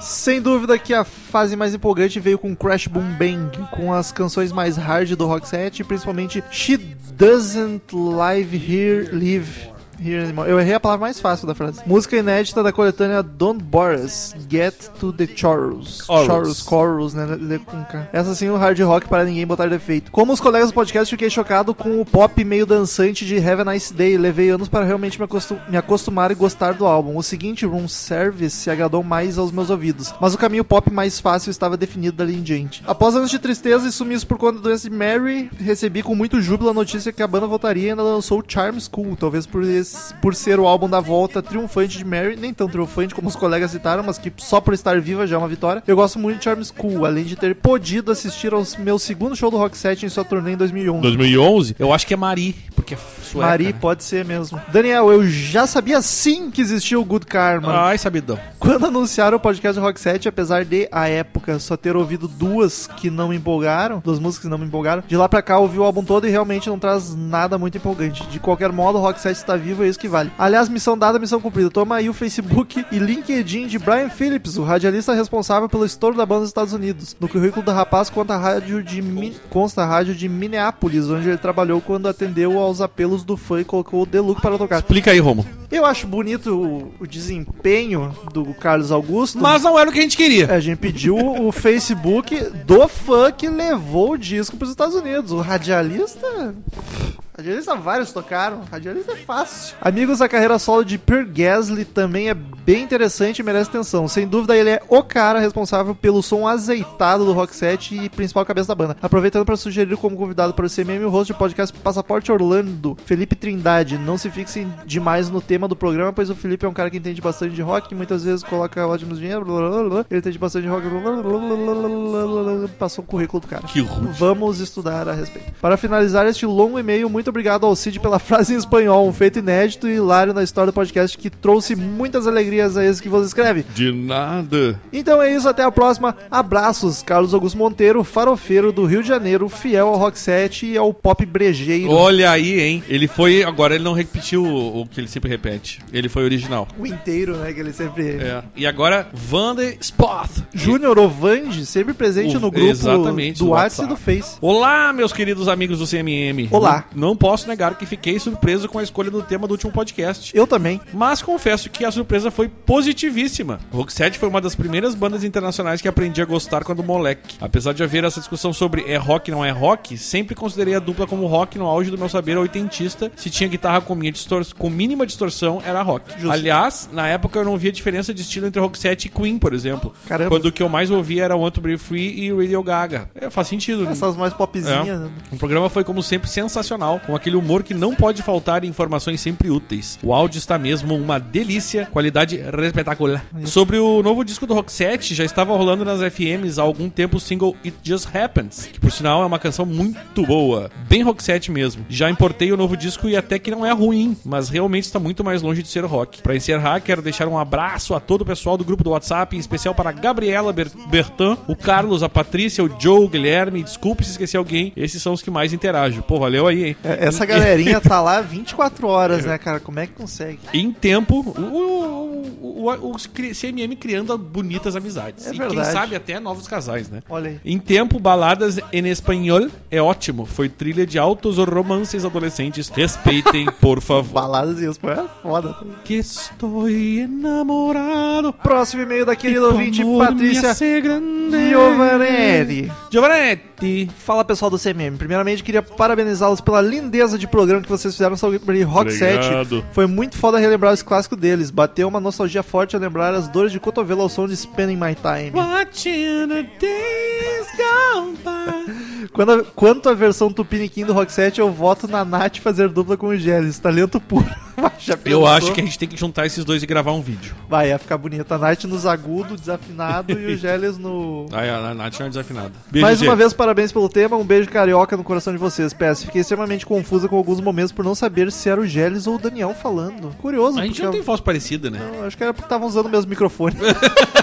Sem dúvida que a fase mais empolgante veio com Crash Boom Bang, com as canções mais hard do Rock Set, principalmente She Doesn't Live Here Live. Here anymore. Eu errei a palavra mais fácil da frase. Música inédita da coletânea Don't Bore Us, Get to the Chorus. Chorus. Chorus, né? Essa sim, o hard rock para ninguém botar defeito. Como os colegas do podcast, fiquei chocado com o pop meio dançante de Have a Nice Day. Levei anos para realmente me, acostum- me acostumar e gostar do álbum. O seguinte, Room Service, se agradou mais aos meus ouvidos. Mas o caminho pop mais fácil estava definido dali em diante. Após anos de tristeza e sumiço por conta da doença de Mary, recebi com muito júbilo a notícia que a banda voltaria e ainda lançou Charm School. Talvez por, esse- por ser o álbum da volta triunfante de Mary, nem tão triunfante como os colegas citaram, mas que só por estar viva já é uma vitória. Eu gosto muito de Charm School, além de ter podido assistir ao meu segundo show do Rock Set em sua turnê em 2011. 2011? Eu acho que é Mari, porque é sueca. Mari, né? pode ser mesmo. Daniel, eu já sabia sim que existia o Good Karma. Ai, sabidão. Quando anunciaram o podcast do Rock 7, apesar de, à época, só ter ouvido duas que não me empolgaram, duas músicas que não me empolgaram, de lá pra cá ouvi o álbum todo e realmente não traz nada muito empolgante. De qualquer modo, o Rock 7 está vivo, é isso que vale. Aliás, missão dada, missão cumprida. Toma aí o Facebook e LinkedIn de Brian Phillips, o radialista responsável pelo estouro da banda nos Estados Unidos. No currículo da rapaz conta a rádio de, Mi- consta a rádio de Minneapolis, onde ele trabalhou quando atendeu aos apelos do fã e colocou o Deluxe para tocar. Explica aí, Romo. Eu acho bonito o, o desempenho do Carlos Augusto. Mas não era o que a gente queria. A gente pediu o Facebook do fã que levou o disco para os Estados Unidos. O radialista. Radialista vários tocaram. Radialista é fácil. Amigos, a carreira solo de Per Gasly também é bem interessante e merece atenção. Sem dúvida, ele é o cara responsável pelo som azeitado do Rock Set e principal cabeça da banda. Aproveitando para sugerir como convidado para o CMM o host do podcast Passaporte Orlando, Felipe Trindade. Não se fixem demais no tema do programa, pois o Felipe é um cara que entende bastante de rock e muitas vezes coloca ótimos dinheiro. blá, blá, blá. Ele entende bastante de rock. Passou o currículo do cara. Que rude. Vamos estudar a respeito. Para finalizar este longo e-mail, muito obrigado ao Cid pela frase em espanhol, um feito inédito e hilário na história do podcast que trouxe muitas alegrias a esse que você escreve. De nada. Então é isso, até a próxima. Abraços, Carlos Augusto Monteiro, farofeiro do Rio de Janeiro, fiel ao rock set e ao pop brejeiro. Olha aí, hein? Ele foi. Agora ele não repetiu o, o que ele sempre repete. Ele foi original. O inteiro, né, que ele sempre... É. E agora, Vander Spot. Júnior Ovandi, sempre presente O- no grupo exatamente, do WhatsApp e do. Face. Olá, meus queridos amigos do CMM. Olá. Não, não posso negar que fiquei surpreso com a escolha do tema do último podcast. Eu também. Mas confesso que a surpresa foi positivíssima. O Roxette foi uma das primeiras bandas internacionais que aprendi a gostar quando moleque. Apesar de haver essa discussão sobre é rock não é rock, sempre considerei a dupla como rock no auge do meu saber oitentista, se tinha guitarra com, com mínima distorção era rock. Justo. Aliás, na época eu não via diferença de estilo entre Rock 7 e Queen, por exemplo. Caramba. Quando o que eu mais ouvia era Want to Be Free e Radio Gaga. É, faz sentido. né? Essas mais popzinhas. É. né? O programa foi, como sempre, sensacional, com aquele humor que não pode faltar e informações sempre úteis. O áudio está mesmo uma delícia, qualidade espetacular. Sobre o novo disco do 7, já estava rolando nas FMs há algum tempo o single It Just Happens, que por sinal é uma canção muito boa, bem 7 mesmo. Já importei o novo disco e até que não é ruim, mas realmente está muito mais longe de ser rock. Para encerrar, quero deixar um abraço a todo o pessoal do grupo do WhatsApp, em especial para a Gabriela Ber Bertan, o Carlos, a Patrícia, o Joe, o Guilherme, desculpe se esqueci alguém, esses são os que mais interajo. Pô, valeu aí, hein? É, Essa galerinha tá lá 24 horas, né, cara? Como é que consegue? Em tempo, o, o, o, o CMM criando bonitas amizades. É e quem verdade. sabe até novos casais, né? Olha aí. Em tempo, baladas em espanhol é ótimo. Foi trilha de altos romances adolescentes. Respeitem, por favor. Baladas e isso, é foda. Que estou enamorado. Próximo e-mail da querida ouvinte Patrícia hace grande. Giovanetti. Fala pessoal do CMM. Primeiramente, queria parabenizá-los pela lindeza de programa que vocês fizeram sobre Rock 7. Obrigado. Foi muito foda relembrar os clássicos deles. Bateu uma nostalgia forte a lembrar as dores de cotovelo ao som de Spending My Time. Watching the days go by. Quando a- quanto à versão Tupiniquim do Rock 7, eu voto na Nath fazer dupla com o Gélis. Talento puro. Já Eu acho que a gente tem que juntar esses dois e gravar um vídeo. Vai, ia ficar bonito. A Nath nos agudo, desafinado e o Gélis no... Aí a Nath é uma desafinada. Beijo, Mais uma vez, parabéns pelo tema. Um beijo carioca no coração de vocês. PS, fiquei extremamente confusa com alguns momentos por não saber se era o Gélis ou o Daniel falando. Curioso, A gente não tem voz parecida, né? Não, acho que era porque estavam usando o mesmo microfone.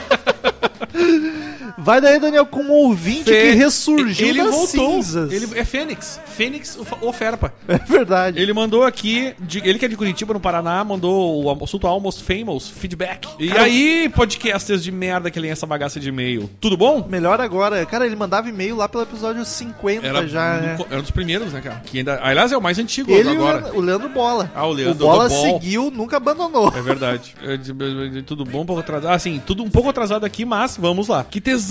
Vai daí, Daniel, com um ouvinte que ressurgiu ele das voltou. cinzas. Ele é Fênix. Fênix o, o Ferpa. É verdade. Ele mandou aqui, de- ele que é de Curitiba, no Paraná, mandou o assunto Almost Famous feedback. E Cara, aí, podcasters de merda que leem essa bagaça de e-mail. Tudo bom? Melhor agora. Cara, ele mandava e-mail lá pelo episódio 50 já, no né? era um dos primeiros, né, cara? Que ainda, aliás, é o mais antigo Ele o agora. Leandro, o Leandro Bola. Ah, o Leandro Bola do Ball. seguiu, nunca abandonou. É verdade. É tudo bom, um pouco atrasado. Ah, sim, tudo um pouco atrasado aqui, mas vamos lá. Que tesão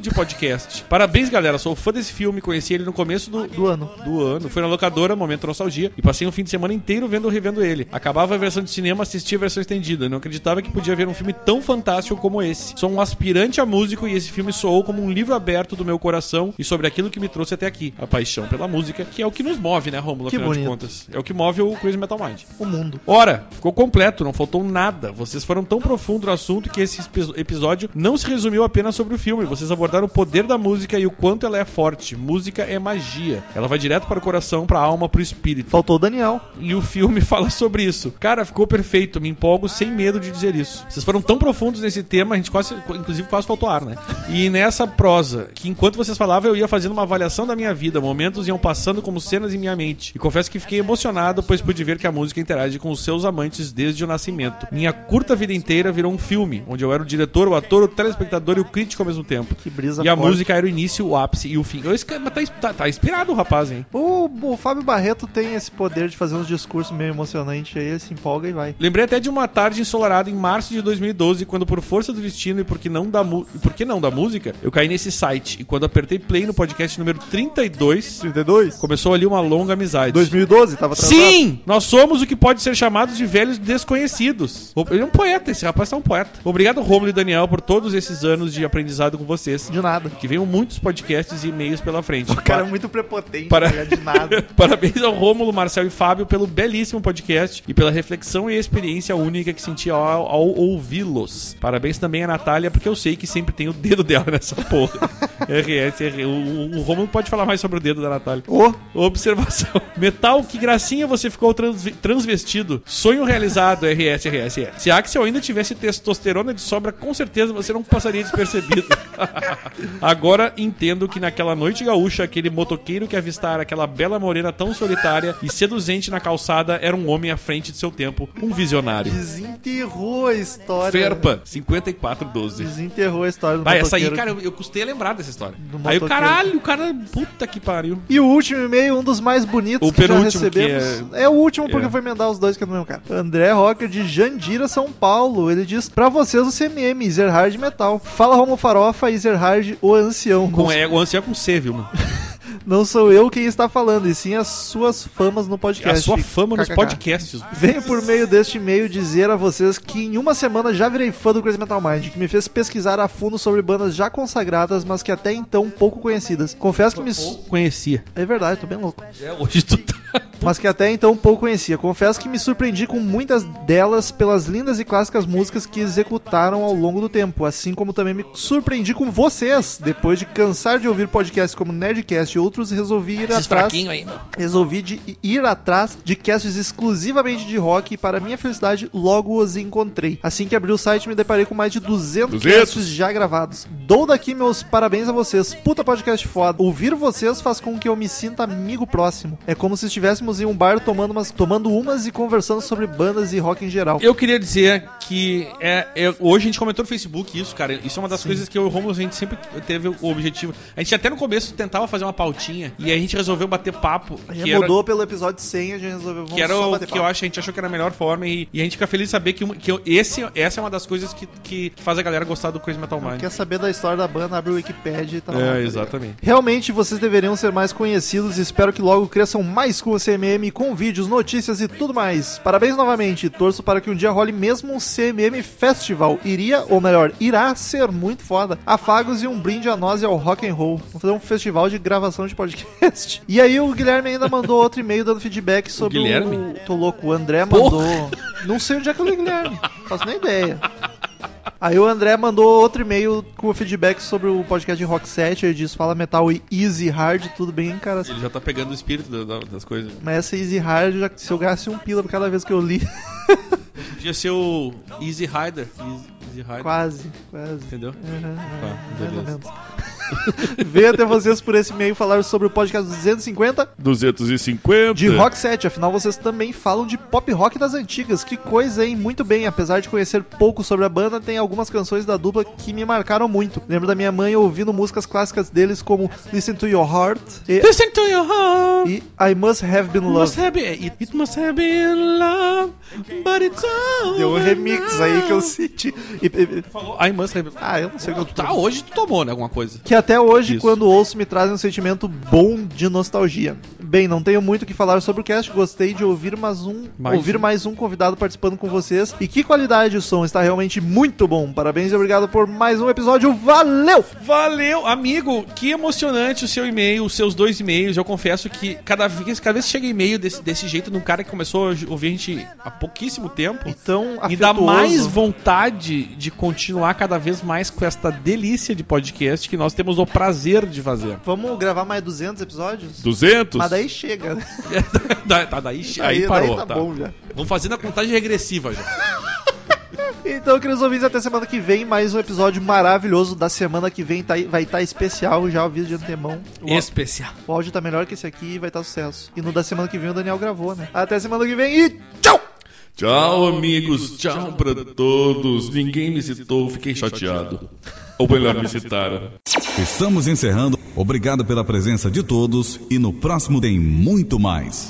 de podcast. Parabéns, galera. Sou fã desse filme, conheci ele no começo do, Do ano. do ano. Fui na locadora, momento nostalgia, e passei um fim de semana inteiro vendo revendo ele. Acabava a versão de cinema, assistia a versão estendida. Não acreditava que podia ver um filme tão fantástico como esse. Sou um aspirante a músico e esse filme soou como um livro aberto do meu coração e sobre aquilo que me trouxe até aqui. A paixão pela música, que é o que nos move, né, Romulo? Afinal de bonito. contas. É o que move o Crazy Metal Mind. O mundo. Ora, ficou completo, não faltou nada. Vocês foram tão profundo no assunto que esse epi- episódio não se resumiu apenas sobre o filme. Vocês abordaram o poder da música e o quanto ela é forte. Música é magia. Ela vai direto para o coração, para a alma, para o espírito. Faltou o Daniel. E o filme fala sobre isso. Cara, ficou perfeito. Me empolgo sem medo de dizer isso. Vocês foram tão profundos nesse tema, a gente quase, inclusive, quase faltou ar, né? E nessa prosa, que enquanto vocês falavam, eu ia fazendo uma avaliação da minha vida. Momentos iam passando como cenas em minha mente. E confesso que fiquei emocionado, pois pude ver que a música interage com os seus amantes desde o nascimento. Minha curta vida inteira virou um filme, onde eu era o diretor, o ator, o telespectador e o crítico ao mesmo tempo. Que brisa E a forte. música era o início, o ápice e o fim. Eu, esse cara- tá, tá, tá inspirado o rapaz, hein? O, o Fábio Barreto tem esse poder de fazer uns discursos meio emocionantes aí, ele se empolga e vai. Lembrei até de uma tarde ensolarada em março de 2012, quando por força do destino e porque não da mu- e por que não da música, eu caí nesse site. E quando apertei play no podcast número 32, 32? começou ali uma longa amizade. 2012, tava atrasado. Sim! Nós somos o que pode ser chamado de velhos desconhecidos. Ele é um poeta, esse rapaz é um poeta. Obrigado, Romulo e Daniel, por todos esses anos de aprendizado com vocês. De nada. Que venham muitos podcasts e e-mails pela frente. O cara é muito prepotente, Para- tá de nada. Parabéns ao Rômulo, Marcel e Fábio pelo belíssimo podcast e pela reflexão e experiência única que senti ao, ao ouvi-los. Parabéns também à Natália, porque eu sei que sempre tem o dedo dela nessa porra. RS, R. O, o, pode falar mais sobre o dedo da Natália. Ô, Observação. Metal, que gracinha você ficou transve- transvestido. Sonho realizado, RS, RS, RS. Se Axel ainda tivesse testosterona de sobra, com certeza você não passaria despercebido. Agora entendo que naquela noite gaúcha, aquele motoqueiro que avistara aquela bela morena tão solitária e seduzente na calçada era um homem à frente de seu tempo, um visionário. desenterrou a história. Ferpa, 5412. Desenterrou a história do Vai, essa aí, cara, eu, eu custei a lembrar dessa história. Aí o caralho, o cara, puta que pariu. E o último e-mail, um dos mais bonitos O que já penúltimo, que recebemos. é... o último porque É. foi emendar os dois que é do mesmo cara. André Rocker de Jandira, São Paulo. Ele diz: Pra vocês o CMM, Zerhard Metal. Fala Romo Farofa e Zerhard, o ancião. Com E, o ancião é com C, viu, mano? Não sou eu quem está falando, e sim as suas famas no É podcast. a sua fama nos KKK. podcasts. Venho por meio deste e-mail dizer a vocês que em uma semana já virei fã do Crazy Metal Mind, que me fez pesquisar a fundo sobre bandas já consagradas, mas que até então pouco conhecidas. Confesso que me. Conhecia. É verdade, tô bem louco. É, hoje tu tá... Mas que até então pouco conhecia. Confesso que me surpreendi com muitas delas pelas lindas e clássicas músicas que executaram ao longo do tempo, assim como também me surpreendi com vocês. Depois de cansar de ouvir podcasts como Nerdcast e outros, resolvi ir Esses atrás. aí. Resolvi de ir atrás de casts exclusivamente de rock e para minha felicidade logo os encontrei. Assim que abri o site me deparei com mais de 200, 200. casts já gravados. Dou daqui meus parabéns a vocês. Puta podcast foda. Ouvir vocês faz com que eu me sinta amigo próximo. É como se estivéssemos em um bar tomando umas, tomando umas e conversando sobre bandas e rock em geral. Eu queria dizer que é, é- hoje a gente comentou no Facebook isso, cara. Isso é uma das coisas que eu e o Romulo a gente sempre teve o objetivo. A gente até no começo tentava fazer uma pautinha e a gente resolveu bater papo. A gente era, mudou pelo episódio 100 a gente resolveu vamos que era o que eu acho, a gente achou que era a melhor forma e, e a gente fica feliz de saber que, que esse, essa é uma das coisas que, que faz a galera gostar do Crazy Metal Mind. Quer saber da história da banda, abre o Wikipedia e tá lá. tá É, ligado? exatamente. Realmente vocês deveriam ser mais conhecidos e espero que logo cresçam mais com o CMM, com vídeos, notícias e tudo mais. Parabéns novamente, torço para que um dia role mesmo um CMM Festival. Iria, ou melhor, irá ser muito foda. Afagos e um brinde a nós e ao rock and roll. Vamos fazer um festival de gravação de podcast. E aí o Guilherme ainda mandou outro e-mail dando feedback sobre o... Guilherme? Tô louco, o André mandou... Não sei onde é que eu li Guilherme, faço nem ideia. Aí o André mandou outro e-mail com o feedback sobre o podcast de Rock 7. Ele diz: Fala metal e easy hard, tudo bem, cara. Ele já tá pegando o espírito da- da- das coisas. Mas essa easy hard, se eu gaste um pila por cada vez que eu li, Podia ser o Easy Rider. Easy, Rider. quase, quase. Entendeu? Uhum, Tá, ou beleza. menos. Veio até vocês por esse e-mail falar sobre o podcast 250 250. de Rock 7. Afinal, vocês também falam de pop rock das antigas. Que coisa, hein? Muito bem. Apesar de conhecer pouco sobre a banda, tem algumas canções da dupla que me marcaram muito. Lembro da minha mãe ouvindo músicas clássicas deles como Listen to Your Heart e, Listen to your heart. e I Must Have Been Must Loved. have been, it, it must have been love, but it's all Deu um remix aí que eu senti. E- Falou, I must have ah, eu não sei o que eu Tá, hoje tu tomou, né, alguma coisa. Que até hoje, Isso. quando ouço, me trazem um sentimento bom de nostalgia. Bem, não tenho muito o que falar sobre o cast, gostei de ouvir mais um, Mais ouvir um. mais um convidado participando com vocês. E que qualidade o som, está realmente muito bom. Parabéns e obrigado por mais um episódio. Valeu! Valeu, amigo, que emocionante o seu e-mail, os seus dois e-mails. Eu confesso que cada vez, cada vez que chega e-mail desse, desse jeito de um cara que começou a ouvir a gente há pouquíssimo tempo, Então, me dá afetuoso. mais vontade de continuar cada vez mais com esta delícia de podcast que nós temos o prazer de fazer. Vamos gravar mais 200 episódios? 200? Mas daí chega. né? Da- tá, daí, aí, daí parou. tá, tá. bom já. Vamos fazendo a contagem regressiva já. Então, queridos ouvintes, até semana que vem, mais um episódio maravilhoso da semana que vem tá, vai estar especial, já aviso de antemão. O, Especial. o áudio tá melhor que esse aqui e vai estar sucesso. E no da semana que vem o Daniel gravou, né? Até semana que vem e tchau! Tchau, amigos. Tchau pra todos. Ninguém me citou, fiquei chateado. Ou melhor, me citaram. Estamos encerrando. Obrigado pela presença de todos e no próximo tem muito mais.